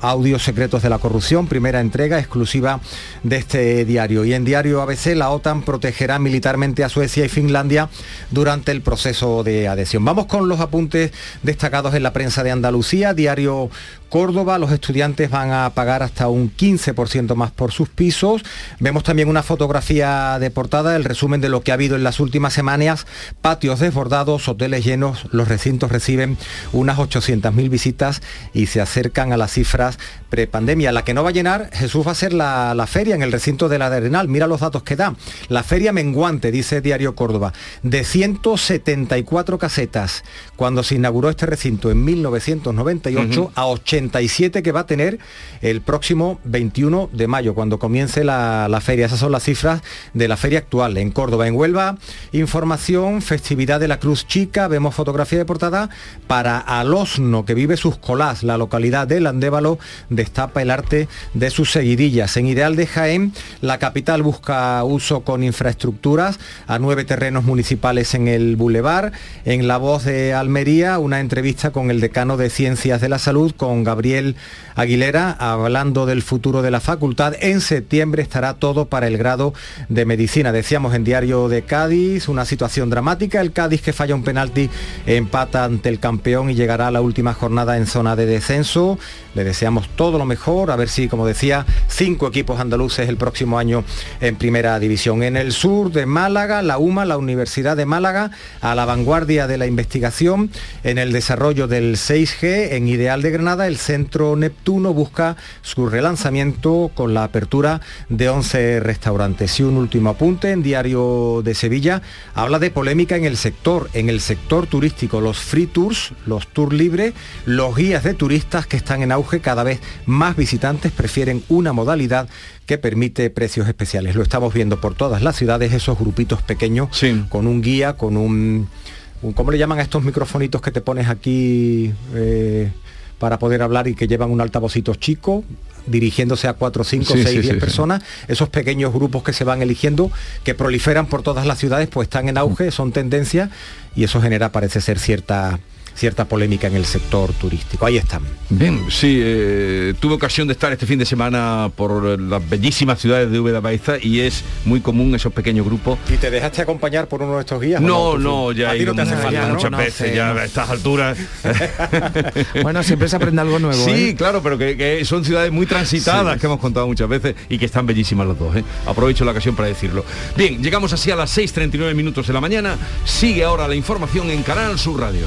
Audios secretos de la corrupción, primera entrega exclusiva de este diario. Y en diario ABC, la OTAN protegerá militarmente a Suecia y Finlandia durante el proceso de adhesión. Vamos con los apuntes destacados en la prensa de Andalucía. Diario Córdoba, los estudiantes van a pagar hasta un 15% más por sus pisos. Vemos también una fotografía de portada, el resumen de lo que ha habido en las últimas semanas. Patios desbordados, hoteles llenos, los recintos reciben unas 800.000 visitas y se acercan a las cifras prepandemia. La que no va a llenar, Jesús va a ser la, la feria en el recinto de la Arenal. Mira los datos que da. La feria menguante, dice Diario Córdoba, de 174 casetas cuando se inauguró este recinto en 1998 Ujú. a 87 que va a tener el próximo 21 de mayo, cuando comience la, la feria. Esas son las cifras de la feria actual en Córdoba. En Huelva, información, festividad de la Cruz Chica, vemos fotografía de portada para Alosno, que vive sus colás, la localidad del Andévalo destapa el arte de sus seguidillas. En Ideal de Jaén, la capital busca uso con infraestructuras a nueve terrenos municipales en el Boulevard. En La Voz de Almería, una entrevista con el decano de Ciencias de la Salud, con Gabriel Aguilera, hablando del futuro de la facultad. En septiembre estará todo para el grado de medicina. Decíamos en Diario de Cádiz, una situación dramática. El Cádiz que falla un penalti empata ante el campeón y llegará a la última jornada en zona de descenso. Le deseamos todo lo mejor, a ver si, como decía, cinco equipos andaluces el próximo año en primera división. En el sur de Málaga, la UMA, la Universidad de Málaga, a la vanguardia de la investigación en el desarrollo del 6G, en Ideal de Granada, el Centro Neptuno busca su relanzamiento con la apertura de 11 restaurantes. Y un último apunte en Diario de Sevilla, habla de polémica en el sector, en el sector turístico, los free tours, los tours libres, los guías de turistas que están en auge, cada vez más visitantes prefieren una modalidad que permite precios especiales. Lo estamos viendo por todas las ciudades, esos grupitos pequeños, con un guía, con un, ¿Cómo le llaman a estos microfonitos que te pones aquí eh, para poder hablar y que llevan un altavocito chico? dirigiéndose a 4, 5, 6, 10 personas, esos pequeños grupos que se van eligiendo, que proliferan por todas las ciudades, pues están en auge, son tendencias y eso genera, parece ser, cierta cierta polémica en el sector turístico. Ahí están. Bien, sí, eh, tuve ocasión de estar este fin de semana por las bellísimas ciudades de Úbeda Baeza y es muy común esos pequeños grupos. ¿Y te dejaste acompañar por uno de estos guías? No, no, ya he ido muchas veces, ya a estas alturas. bueno, siempre se aprende algo nuevo. Sí, ¿eh? claro, pero que, son ciudades muy transitadas que hemos contado muchas veces y que están bellísimas las dos. ¿eh? Aprovecho la ocasión para decirlo. Bien, llegamos así a las 6.39 minutos de la mañana. Sigue ahora la información en Canal Sur Radio.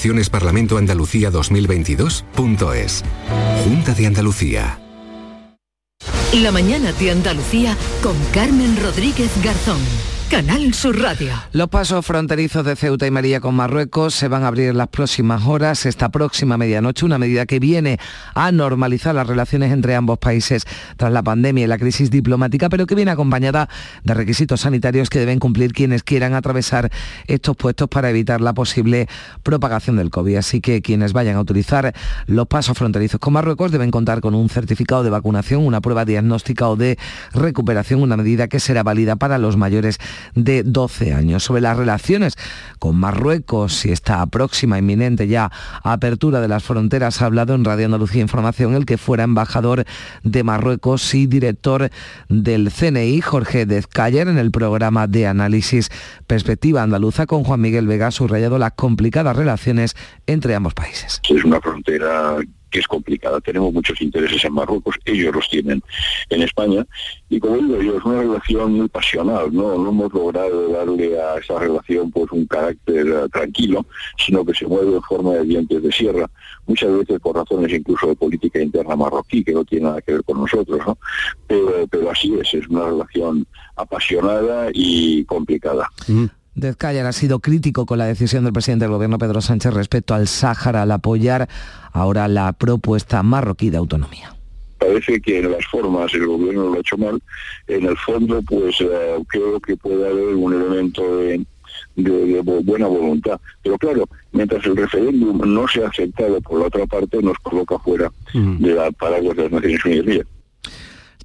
eleccionesparlamentoandalucía 2022.es. Junta de Andalucía. La mañana de Andalucía con Carmen Rodríguez Garzón. Canal Sur Radio. Los pasos fronterizos de Ceuta y María con Marruecos se van a abrir las próximas horas, esta próxima medianoche, una medida que viene a normalizar las relaciones entre ambos países tras la pandemia y la crisis diplomática, pero que viene acompañada de requisitos sanitarios que deben cumplir quienes quieran atravesar estos puestos para evitar la posible propagación del COVID. Así que quienes vayan a utilizar los pasos fronterizos con Marruecos deben contar con un certificado de vacunación, una prueba diagnóstica o de recuperación, una medida que será válida para los mayores de 12 años. Sobre las relaciones con Marruecos y esta próxima inminente ya apertura de las fronteras ha hablado en Radio Andalucía Información el que fuera embajador de Marruecos y director del CNI, Jorge Dezcayer, en el programa de análisis Perspectiva Andaluza con Juan Miguel Vega, subrayado las complicadas relaciones entre ambos países. Es una frontera que es complicada. Tenemos muchos intereses en Marruecos, ellos los tienen en España, y como digo yo, es una relación muy pasional, ¿no? No hemos logrado darle a esa relación pues un carácter eh, tranquilo, sino que se mueve en forma de dientes de sierra, muchas veces por razones incluso de política interna marroquí, que no tiene nada que ver con nosotros, ¿no? Pero, pero así es, es una relación apasionada y complicada. Dezcayer ha sido crítico con la decisión del presidente del gobierno Pedro Sánchez respecto al Sáhara al apoyar ahora la propuesta marroquí de autonomía parece que en las formas el gobierno lo ha hecho mal, en el fondo pues eh, creo que puede haber un elemento de, buena voluntad. Pero claro, mientras el referéndum no se ha aceptado por la otra parte, nos coloca fuera de la paraguas de las Naciones Unidas.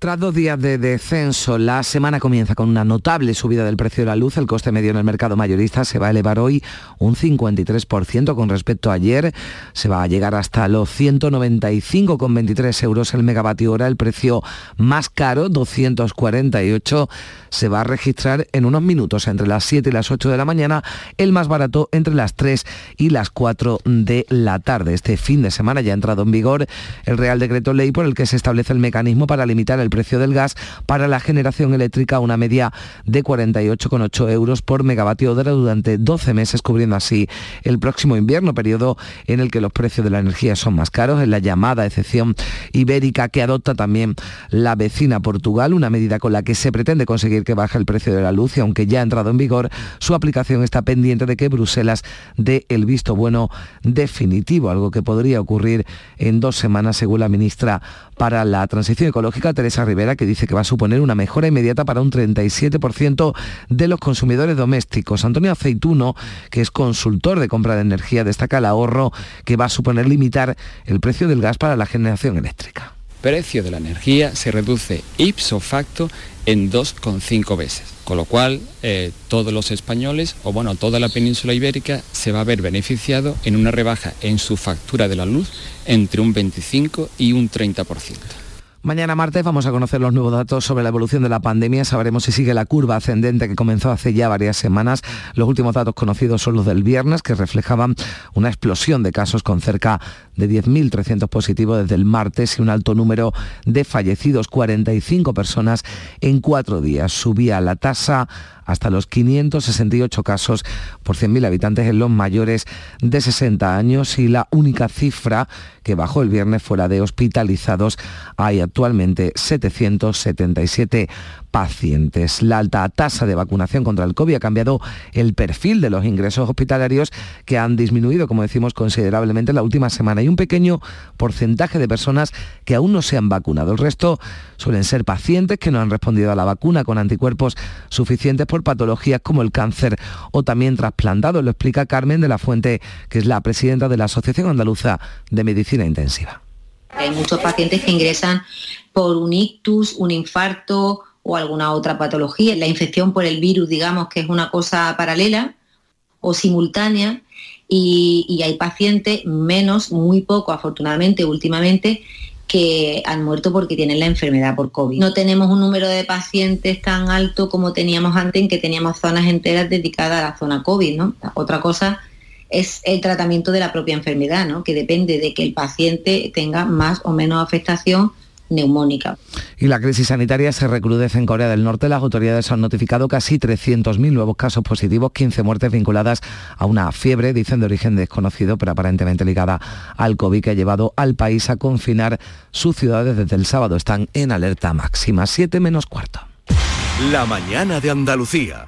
Tras dos días de descenso, la semana comienza con una notable subida del precio de la luz. El coste medio en el mercado mayorista se va a elevar hoy un 53% con respecto a ayer. Se va a llegar hasta los 195,23 euros el megavatio hora. El precio más caro, 248, se va a registrar en unos minutos entre las 7 y las 8 de la mañana. El más barato entre las 3 y las 4 de la tarde. Este fin de semana ya ha entrado en vigor el Real Decreto Ley por el que se establece el mecanismo para limitar el precio del gas para la generación eléctrica a una media de 48,8 euros por megavatio hora durante 12 meses, cubriendo así el próximo invierno, periodo en el que los precios de la energía son más caros, en la llamada excepción ibérica que adopta también la vecina Portugal, una medida con la que se pretende conseguir que baje el precio de la luz y aunque ya ha entrado en vigor, su aplicación está pendiente de que Bruselas dé el visto bueno definitivo, algo que podría ocurrir en dos semanas según la ministra para la Transición Ecológica, Teresa Rivera, que dice que va a suponer una mejora inmediata para un 37% de los consumidores domésticos. Antonio Aceituno, que es consultor de compra de energía, destaca el ahorro que va a suponer limitar el precio del gas para la generación eléctrica. El precio de la energía se reduce ipso facto en 2,5 veces, con lo cual eh, todos los españoles, o bueno, toda la península ibérica se va a ver beneficiado en una rebaja en su factura de la luz entre un 25 y un 30%. Mañana martes vamos a conocer los nuevos datos sobre la evolución de la pandemia. Sabremos si sigue la curva ascendente que comenzó hace ya varias semanas. Los últimos datos conocidos son los del viernes, que reflejaban una explosión de casos con cerca de 10.300 positivos desde el martes y un alto número de fallecidos, 45 personas en cuatro días. Subía la tasa hasta los 568 casos por 100.000 habitantes en los mayores de 60 años y la única cifra que bajó el viernes fuera de hospitalizados. Hay actualmente 777 pacientes. La alta tasa de vacunación contra el COVID ha cambiado el perfil de los ingresos hospitalarios que han disminuido, como decimos, considerablemente en la última semana. Hay un pequeño porcentaje de personas que aún no se han vacunado. El resto suelen ser pacientes que no han respondido a la vacuna con anticuerpos suficientes por patologías como el cáncer o también trasplantados. Lo explica Carmen de la Fuente, que es la presidenta de la Asociación Andaluza de Medicina Intensiva. Hay muchos pacientes que ingresan por un ictus, un infarto o alguna otra patología. La infección por el virus, digamos que es una cosa paralela o simultánea y, hay pacientes, menos, muy poco afortunadamente últimamente, que han muerto porque tienen la enfermedad por COVID. No tenemos un número de pacientes tan alto como teníamos antes, en que teníamos zonas enteras dedicadas a la zona COVID. ¿no? Otra cosa es el tratamiento de la propia enfermedad, ¿no? que depende de que el paciente tenga más o menos afectación neumónica. Y la crisis sanitaria se recrudece en Corea del Norte. Las autoridades han notificado casi 300.000 nuevos casos positivos, 15 muertes vinculadas a una fiebre, dicen de origen desconocido, pero aparentemente ligada al COVID, que ha llevado al país a confinar sus ciudades desde el sábado. Están en alerta máxima, 7 menos cuarto. La mañana de Andalucía.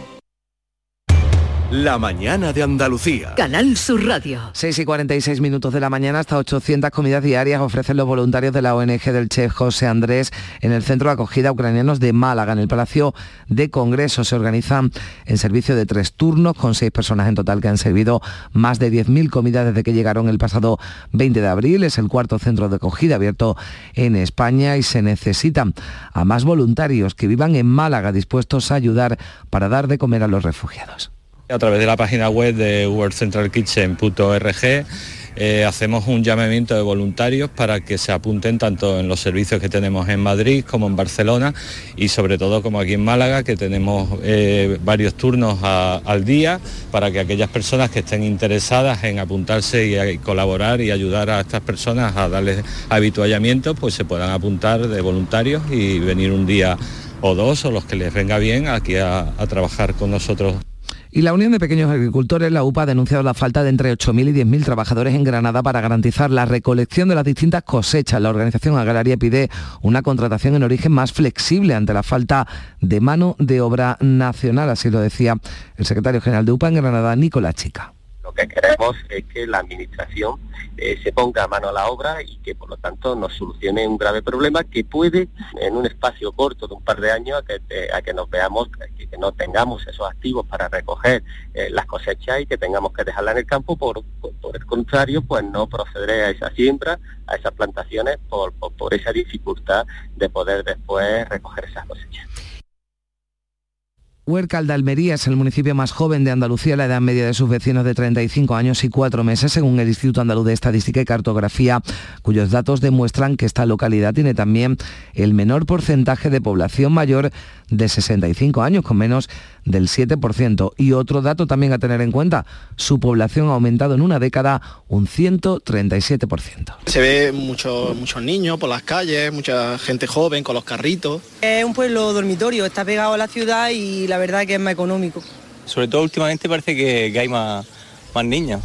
La mañana de Andalucía. Canal Sur Radio. 6 y 46 minutos de la mañana, hasta 800 comidas diarias ofrecen los voluntarios de la ONG del chef José Andrés en el centro de acogida ucranianos de Málaga. En el Palacio de Congreso se organizan en servicio de tres turnos con seis personas en total que han servido más de 10.000 comidas desde que llegaron el pasado 20 de abril. Es el cuarto centro de acogida abierto en España y se necesitan a más voluntarios que vivan en Málaga dispuestos a ayudar para dar de comer a los refugiados. A través de la página web de worldcentralkitchen.org eh, hacemos un llamamiento de voluntarios para que se apunten tanto en los servicios que tenemos en Madrid como en Barcelona y sobre todo como aquí en Málaga que tenemos eh, varios turnos al día para que aquellas personas que estén interesadas en apuntarse y, colaborar y ayudar a estas personas a darles habituallamiento pues se puedan apuntar de voluntarios y venir un día o dos o los que les venga bien aquí a trabajar con nosotros. Y la Unión de Pequeños Agricultores, la UPA, ha denunciado la falta de entre 8.000 y 10.000 trabajadores en Granada para garantizar la recolección de las distintas cosechas. La organización agraria pide una contratación en origen más flexible ante la falta de mano de obra nacional, así lo decía el secretario general de UPA en Granada, Nicolás Chica. Lo que queremos es que la Administración eh, se ponga a mano a la obra y que por lo tanto nos solucione un grave problema que puede en un espacio corto de un par de años a que, a que nos veamos, que, no tengamos esos activos para recoger eh, las cosechas y que tengamos que dejarla en el campo, por, por, por, el contrario, pues no procederé a esa siembra, a esas plantaciones, por, por esa dificultad de poder después recoger esas cosechas. Huércal de Almería es el municipio más joven de Andalucía, la edad media de sus vecinos de 35 años y 4 meses, según el Instituto Andaluz de Estadística y Cartografía, cuyos datos demuestran que esta localidad tiene también el menor porcentaje de población mayor de 65 años, con menos del 7%. Y otro dato también a tener en cuenta, su población ha aumentado en una década un 137%. Se ve muchos muchos niños por las calles, mucha gente joven con los carritos. Es un pueblo dormitorio, está pegado a la ciudad y la verdad que es más económico. Sobre todo últimamente parece que, que hay más, más niños.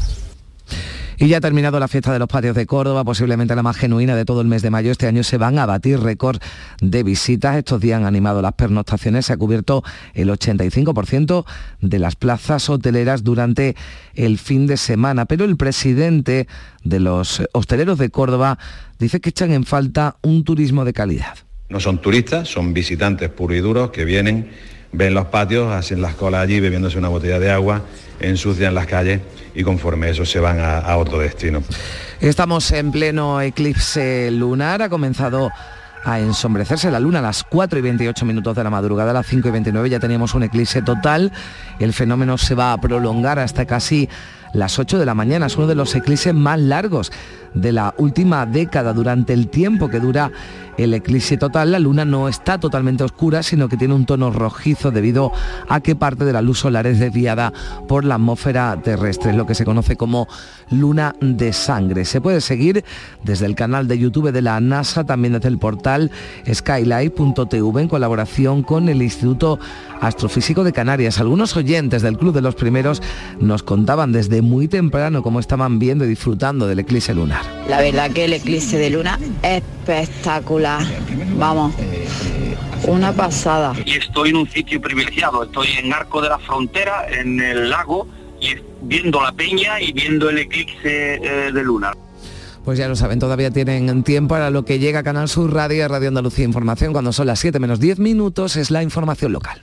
Y ya ha terminado la fiesta de los patios de Córdoba, posiblemente la más genuina de todo el mes de mayo. Este año se van a batir récord de visitas. Estos días han animado las pernoctaciones. Se ha cubierto el 85% de las plazas hoteleras durante el fin de semana. Pero el presidente de los hosteleros de Córdoba dice que echan en falta un turismo de calidad. No son turistas, son visitantes puros y duros que vienen, ven los patios, hacen las colas allí bebiéndose una botella de agua, ensucian las calles y conforme eso se van a, a otro destino. Estamos en pleno eclipse lunar, ha comenzado a ensombrecerse la luna a las 4 y 28 minutos de la madrugada, a las 5 y 29 ya teníamos un eclipse total, el fenómeno se va a prolongar hasta casi las 8 de la mañana, es uno de los eclipses más largos de la última década, durante el tiempo que dura el eclipse total, la luna no está totalmente oscura, sino que tiene un tono rojizo debido a que parte de la luz solar es desviada por la atmósfera terrestre, lo que se conoce como luna de sangre. Se puede seguir desde el canal de YouTube de la NASA, también desde el portal skylight.tv en colaboración con el Instituto Astrofísico de Canarias. Algunos oyentes del Club de los Primeros nos contaban desde muy temprano cómo estaban viendo y disfrutando del eclipse lunar. La verdad que el eclipse de luna es espectacular. Vamos, una pasada. Y estoy en un sitio privilegiado, estoy en Arco de la Frontera, en el lago, y viendo la peña y viendo el eclipse eh, de luna. Pues ya lo saben, todavía tienen tiempo para lo que llega a Canal Sur Radio, Radio Andalucía Información, cuando son las 7 menos 10 minutos, es la información local.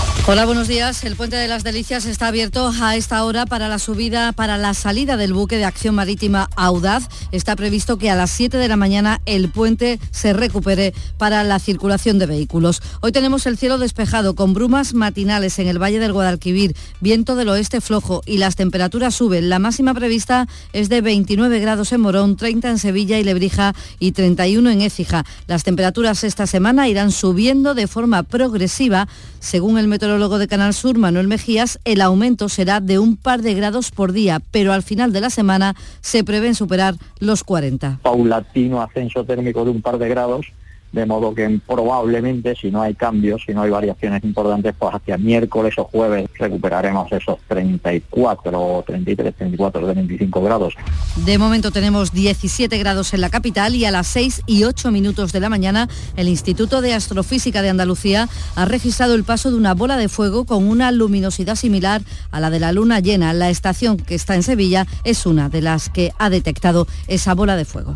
Hola, buenos días. El puente de las Delicias está abierto a esta hora para la subida, para la salida del buque de acción marítima Audaz. Está previsto que a las 7 de la mañana el puente se recupere para la circulación de vehículos. Hoy tenemos el cielo despejado con brumas matinales en el Valle del Guadalquivir, viento del oeste flojo y las temperaturas suben. La máxima prevista es de 29 grados en Morón, 30 en Sevilla y Lebrija y 31 en Écija. Las temperaturas esta semana irán subiendo de forma progresiva según el meteorólogo de Canal Sur, Manuel Mejías, el aumento será de un par de grados por día, pero al final de la semana se prevén superar los 40. Paulatino ascenso térmico de un par de grados de modo que probablemente si no hay cambios, si no hay variaciones importantes, pues hacia miércoles o jueves recuperaremos esos 34, 33, 34, 25 grados. De momento tenemos 17 grados en la capital y a las 6 y 8 minutos de la mañana el Instituto de Astrofísica de Andalucía ha registrado el paso de una bola de fuego con una luminosidad similar a la de la luna llena. La estación que está en Sevilla es una de las que ha detectado esa bola de fuego.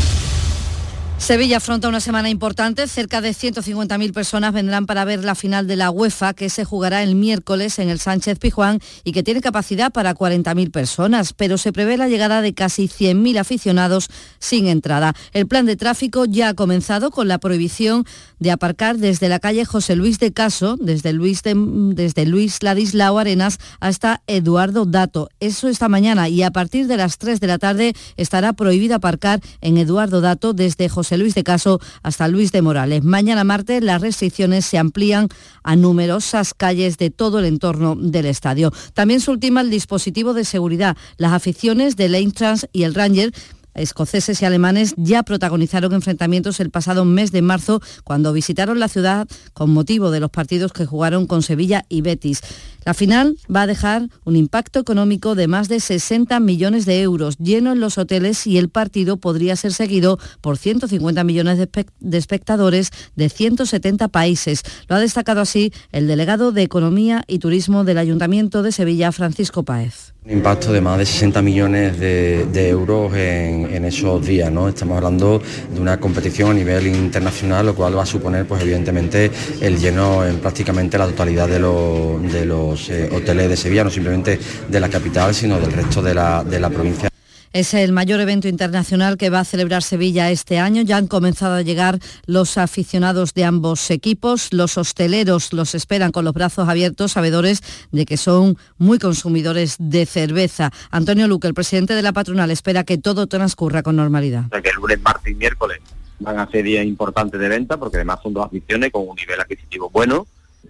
Sevilla afronta una semana importante. Cerca de 150.000 personas vendrán para ver la final de la UEFA que se jugará el miércoles en el Sánchez Pijuán y que tiene capacidad para 40.000 personas, pero se prevé la llegada de casi 100.000 aficionados sin entrada. El plan de tráfico ya ha comenzado con la prohibición de aparcar desde la calle José Luis de Caso, desde Luis, de, desde Luis Ladislao Arenas hasta Eduardo Dato. Eso esta mañana y a partir de las 3 de la tarde estará prohibido aparcar en Eduardo Dato desde José Luis de Caso hasta Luis de Morales. Mañana martes las restricciones se amplían a numerosas calles de todo el entorno del estadio. También se ultima el dispositivo de seguridad. Las aficiones del Eintrans y el Ranger escoceses y alemanes ya protagonizaron enfrentamientos el pasado mes de marzo cuando visitaron la ciudad con motivo de los partidos que jugaron con Sevilla y Betis. La final va a dejar un impacto económico de más de 60 millones de euros lleno en los hoteles y el partido podría ser seguido por 150 millones de, espectadores de 170 países. Lo ha destacado así el delegado de Economía y Turismo del Ayuntamiento de Sevilla, Francisco Páez. Un impacto de más de 60 millones de, euros en, esos días, ¿no? Estamos hablando de una competición a nivel internacional, lo cual va a suponer, pues evidentemente, el lleno en prácticamente la totalidad de los, eh, hoteles de Sevilla, no simplemente de la capital, sino del resto de la provincia. Es el mayor evento internacional que va a celebrar Sevilla este año. Ya han comenzado a llegar los aficionados de ambos equipos. Los hosteleros los esperan con los brazos abiertos, sabedores de que son muy consumidores de cerveza. Antonio Luque, el presidente de la patronal, espera que todo transcurra con normalidad. que el lunes, martes y miércoles van a ser días importantes de venta porque además son dos aficiones con un nivel adquisitivo bueno.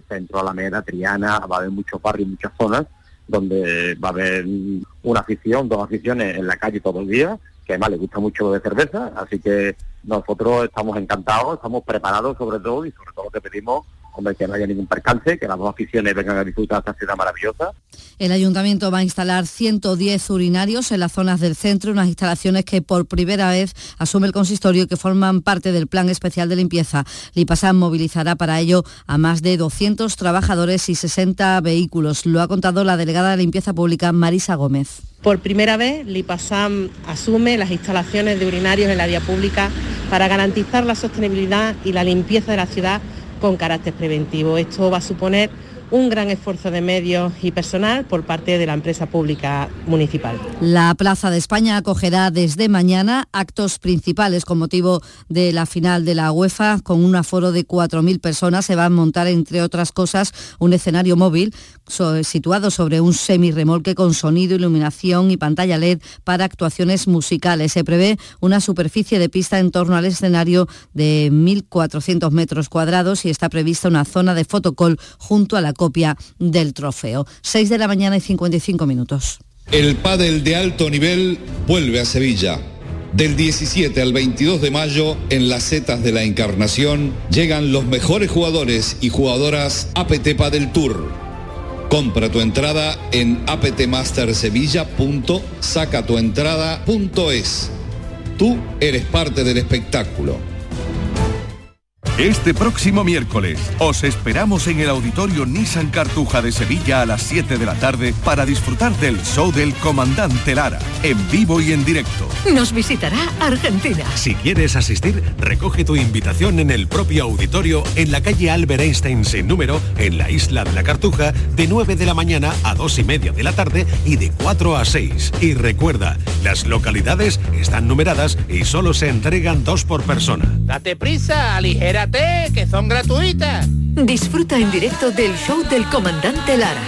Centro, Alameda, Triana, va a haber muchos barrios muchas zonas donde va a haber una afición, dos aficiones en la calle todo el día, que además le gusta mucho lo de cerveza, así que nosotros estamos encantados, estamos preparados sobre todo y sobre todo lo que pedimos hombre, que no haya ningún percance, que las dos aficiones vengan a disfrutar esta ciudad maravillosa. El ayuntamiento va a instalar 110 urinarios en las zonas del centro, unas instalaciones que por primera vez asume el consistorio y que forman parte del plan especial de limpieza. Lipasán movilizará para ello a más de 200 trabajadores y 60 vehículos. Lo ha contado la delegada de limpieza pública Marisa Gómez. Por primera vez, Lipasam asume las instalaciones de urinarios en la vía pública para garantizar la sostenibilidad y la limpieza de la ciudad con carácter preventivo. Esto va a suponer un gran esfuerzo de medios y personal por parte de la empresa pública municipal. La Plaza de España acogerá desde mañana actos principales con motivo de la final de la UEFA con un aforo de 4.000 personas. Se va a montar, entre otras cosas, un escenario móvil situado sobre un semirremolque con sonido, iluminación y pantalla LED para actuaciones musicales. Se prevé una superficie de pista en torno al escenario de 1.400 metros cuadrados y está prevista una zona de fotocall junto a la copia del trofeo. 6 de la mañana y 55 minutos. El pádel de alto nivel vuelve a Sevilla. Del 17 al 22 de mayo, en las setas de la Encarnación, llegan los mejores jugadores y jugadoras APT Padel Tour. Compra tu entrada en aptmastersevilla.sacatuentrada.es. Tú eres parte del espectáculo. Este próximo miércoles os esperamos en el auditorio Nissan Cartuja de Sevilla a las 7 de la tarde para disfrutar del show del comandante Lara, en vivo y en directo. Nos visitará Argentina. Si quieres asistir, recoge tu invitación en el propio auditorio en la calle Albert Einstein sin número, en la isla de la Cartuja, de 9 de la mañana a 2 y media de la tarde y de 4 a 6. Y recuerda, las localidades están numeradas y solo se entregan dos por persona. Date prisa, ligera que son gratuitas. Disfruta en directo del show del comandante Lara,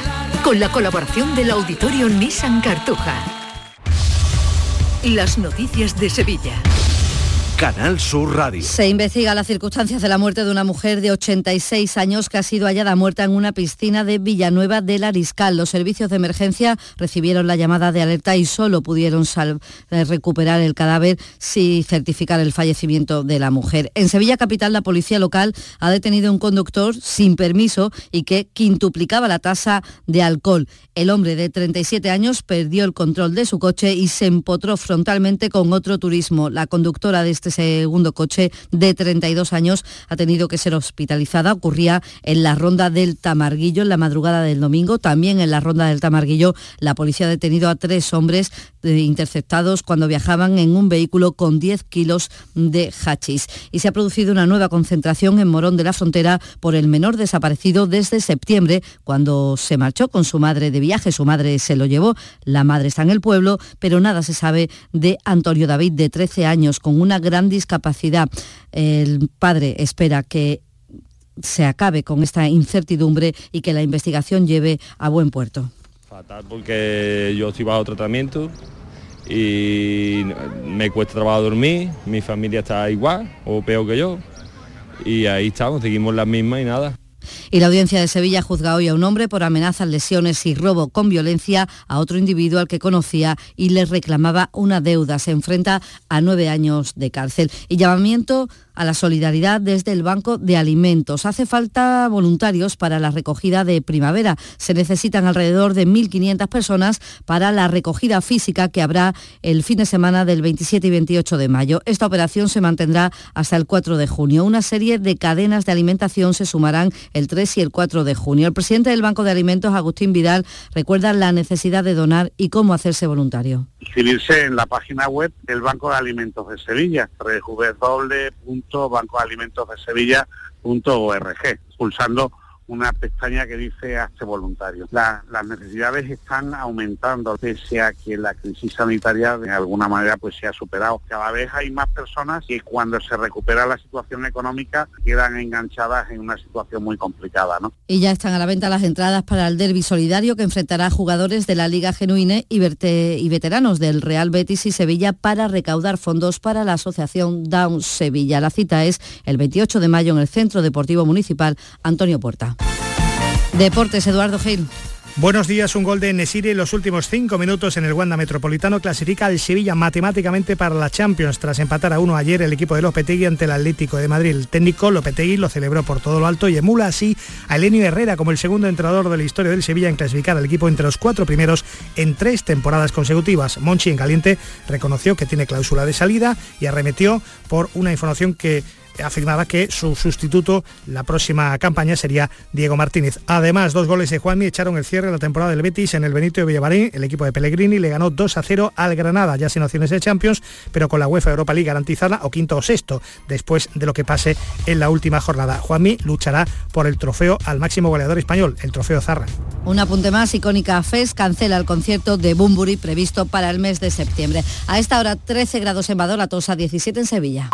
con la colaboración del auditorio Nissan Cartuja. Las noticias de Sevilla. Canal Sur Radio. Se investiga las circunstancias de la muerte de una mujer de 86 años que ha sido hallada muerta en una piscina de Villanueva del Ariscal. Los servicios de emergencia recibieron la llamada de alerta y solo pudieron eh, recuperar el cadáver si certificar el fallecimiento de la mujer. En Sevilla Capital, la policía local ha detenido un conductor sin permiso y que quintuplicaba la tasa de alcohol. El hombre de 37 años perdió el control de su coche y se empotró frontalmente con otro turismo. La conductora de este este segundo coche de 32 años ha tenido que ser hospitalizada. Ocurría en la ronda del Tamarguillo en la madrugada del domingo. También en la ronda del Tamarguillo la policía ha detenido a tres hombres eh, interceptados cuando viajaban en un vehículo con 10 kilos de hachís. Y se ha producido una nueva concentración en Morón de la Frontera por el menor desaparecido desde septiembre, cuando se marchó con su madre de viaje. Su madre se lo llevó. La madre está en el pueblo, pero nada se sabe de Antonio David, de 13 años, con una gran gran discapacidad. El padre espera que se acabe con esta incertidumbre y que la investigación lleve a buen puerto. Fatal porque yo estoy bajo tratamiento y me cuesta trabajo dormir, mi familia está igual o peor que yo y ahí estamos, seguimos las mismas y nada. Y la audiencia de Sevilla juzga hoy a un hombre por amenazas, lesiones y robo con violencia a otro individuo al que conocía y le reclamaba una deuda. Se enfrenta a nueve años de cárcel. Y llamamiento a la solidaridad desde el Banco de Alimentos. Hace falta voluntarios para la recogida de primavera. Se necesitan alrededor de 1.500 personas para la recogida física que habrá el fin de semana del 27 y 28 de mayo. Esta operación se mantendrá hasta el 4 de junio. Una serie de cadenas de alimentación se sumarán el 3 y el 4 de junio. El presidente del Banco de Alimentos, Agustín Vidal, recuerda la necesidad de donar y cómo hacerse voluntario. Inscribirse en la página web del Banco de Alimentos de Sevilla, www.bancoalimentosdesevilla.org, pulsando una pestaña que dice hazte voluntario. las necesidades están aumentando pese a que la crisis sanitaria de alguna manera pues se ha superado. Cada vez hay más personas que cuando se recupera la situación económica quedan enganchadas en una situación muy complicada. ¿no? Y ya están a la venta las entradas para el derby solidario que enfrentará a jugadores de la Liga Genuine y, y veteranos del Real Betis y Sevilla para recaudar fondos para la Asociación Down Sevilla. La cita es el 28 de mayo en el Centro Deportivo Municipal Antonio Puerta. Deportes, Eduardo Gil. Buenos días, un gol de Nesiri en los últimos cinco minutos en el Wanda Metropolitano clasifica al Sevilla matemáticamente para la Champions tras empatar a uno ayer el equipo de Lopetegui ante el Atlético de Madrid. El técnico Lopetegui lo celebró por todo lo alto y emula así a Elenio Herrera como el segundo entrenador de la historia del Sevilla en clasificar al equipo entre los cuatro primeros en tres temporadas consecutivas. Monchi en caliente reconoció que tiene cláusula de salida y arremetió por una información que afirmaba que su sustituto la próxima campaña sería Diego Martínez. Además, dos goles de Juanmi echaron el cierre de la temporada del Betis en el Benito de Villamarín. El equipo de Pellegrini le ganó 2 a 0 al Granada, ya sin opciones de Champions, pero con la UEFA Europa League garantizada o quinto o sexto, después de lo que pase en la última jornada. Juanmi luchará por el trofeo al máximo goleador español, el trofeo Zarra. Un apunte más, icónica FES cancela el concierto de Bumburi previsto para el mes de septiembre. A esta hora 13 grados en Badolatosa, 17 en Sevilla.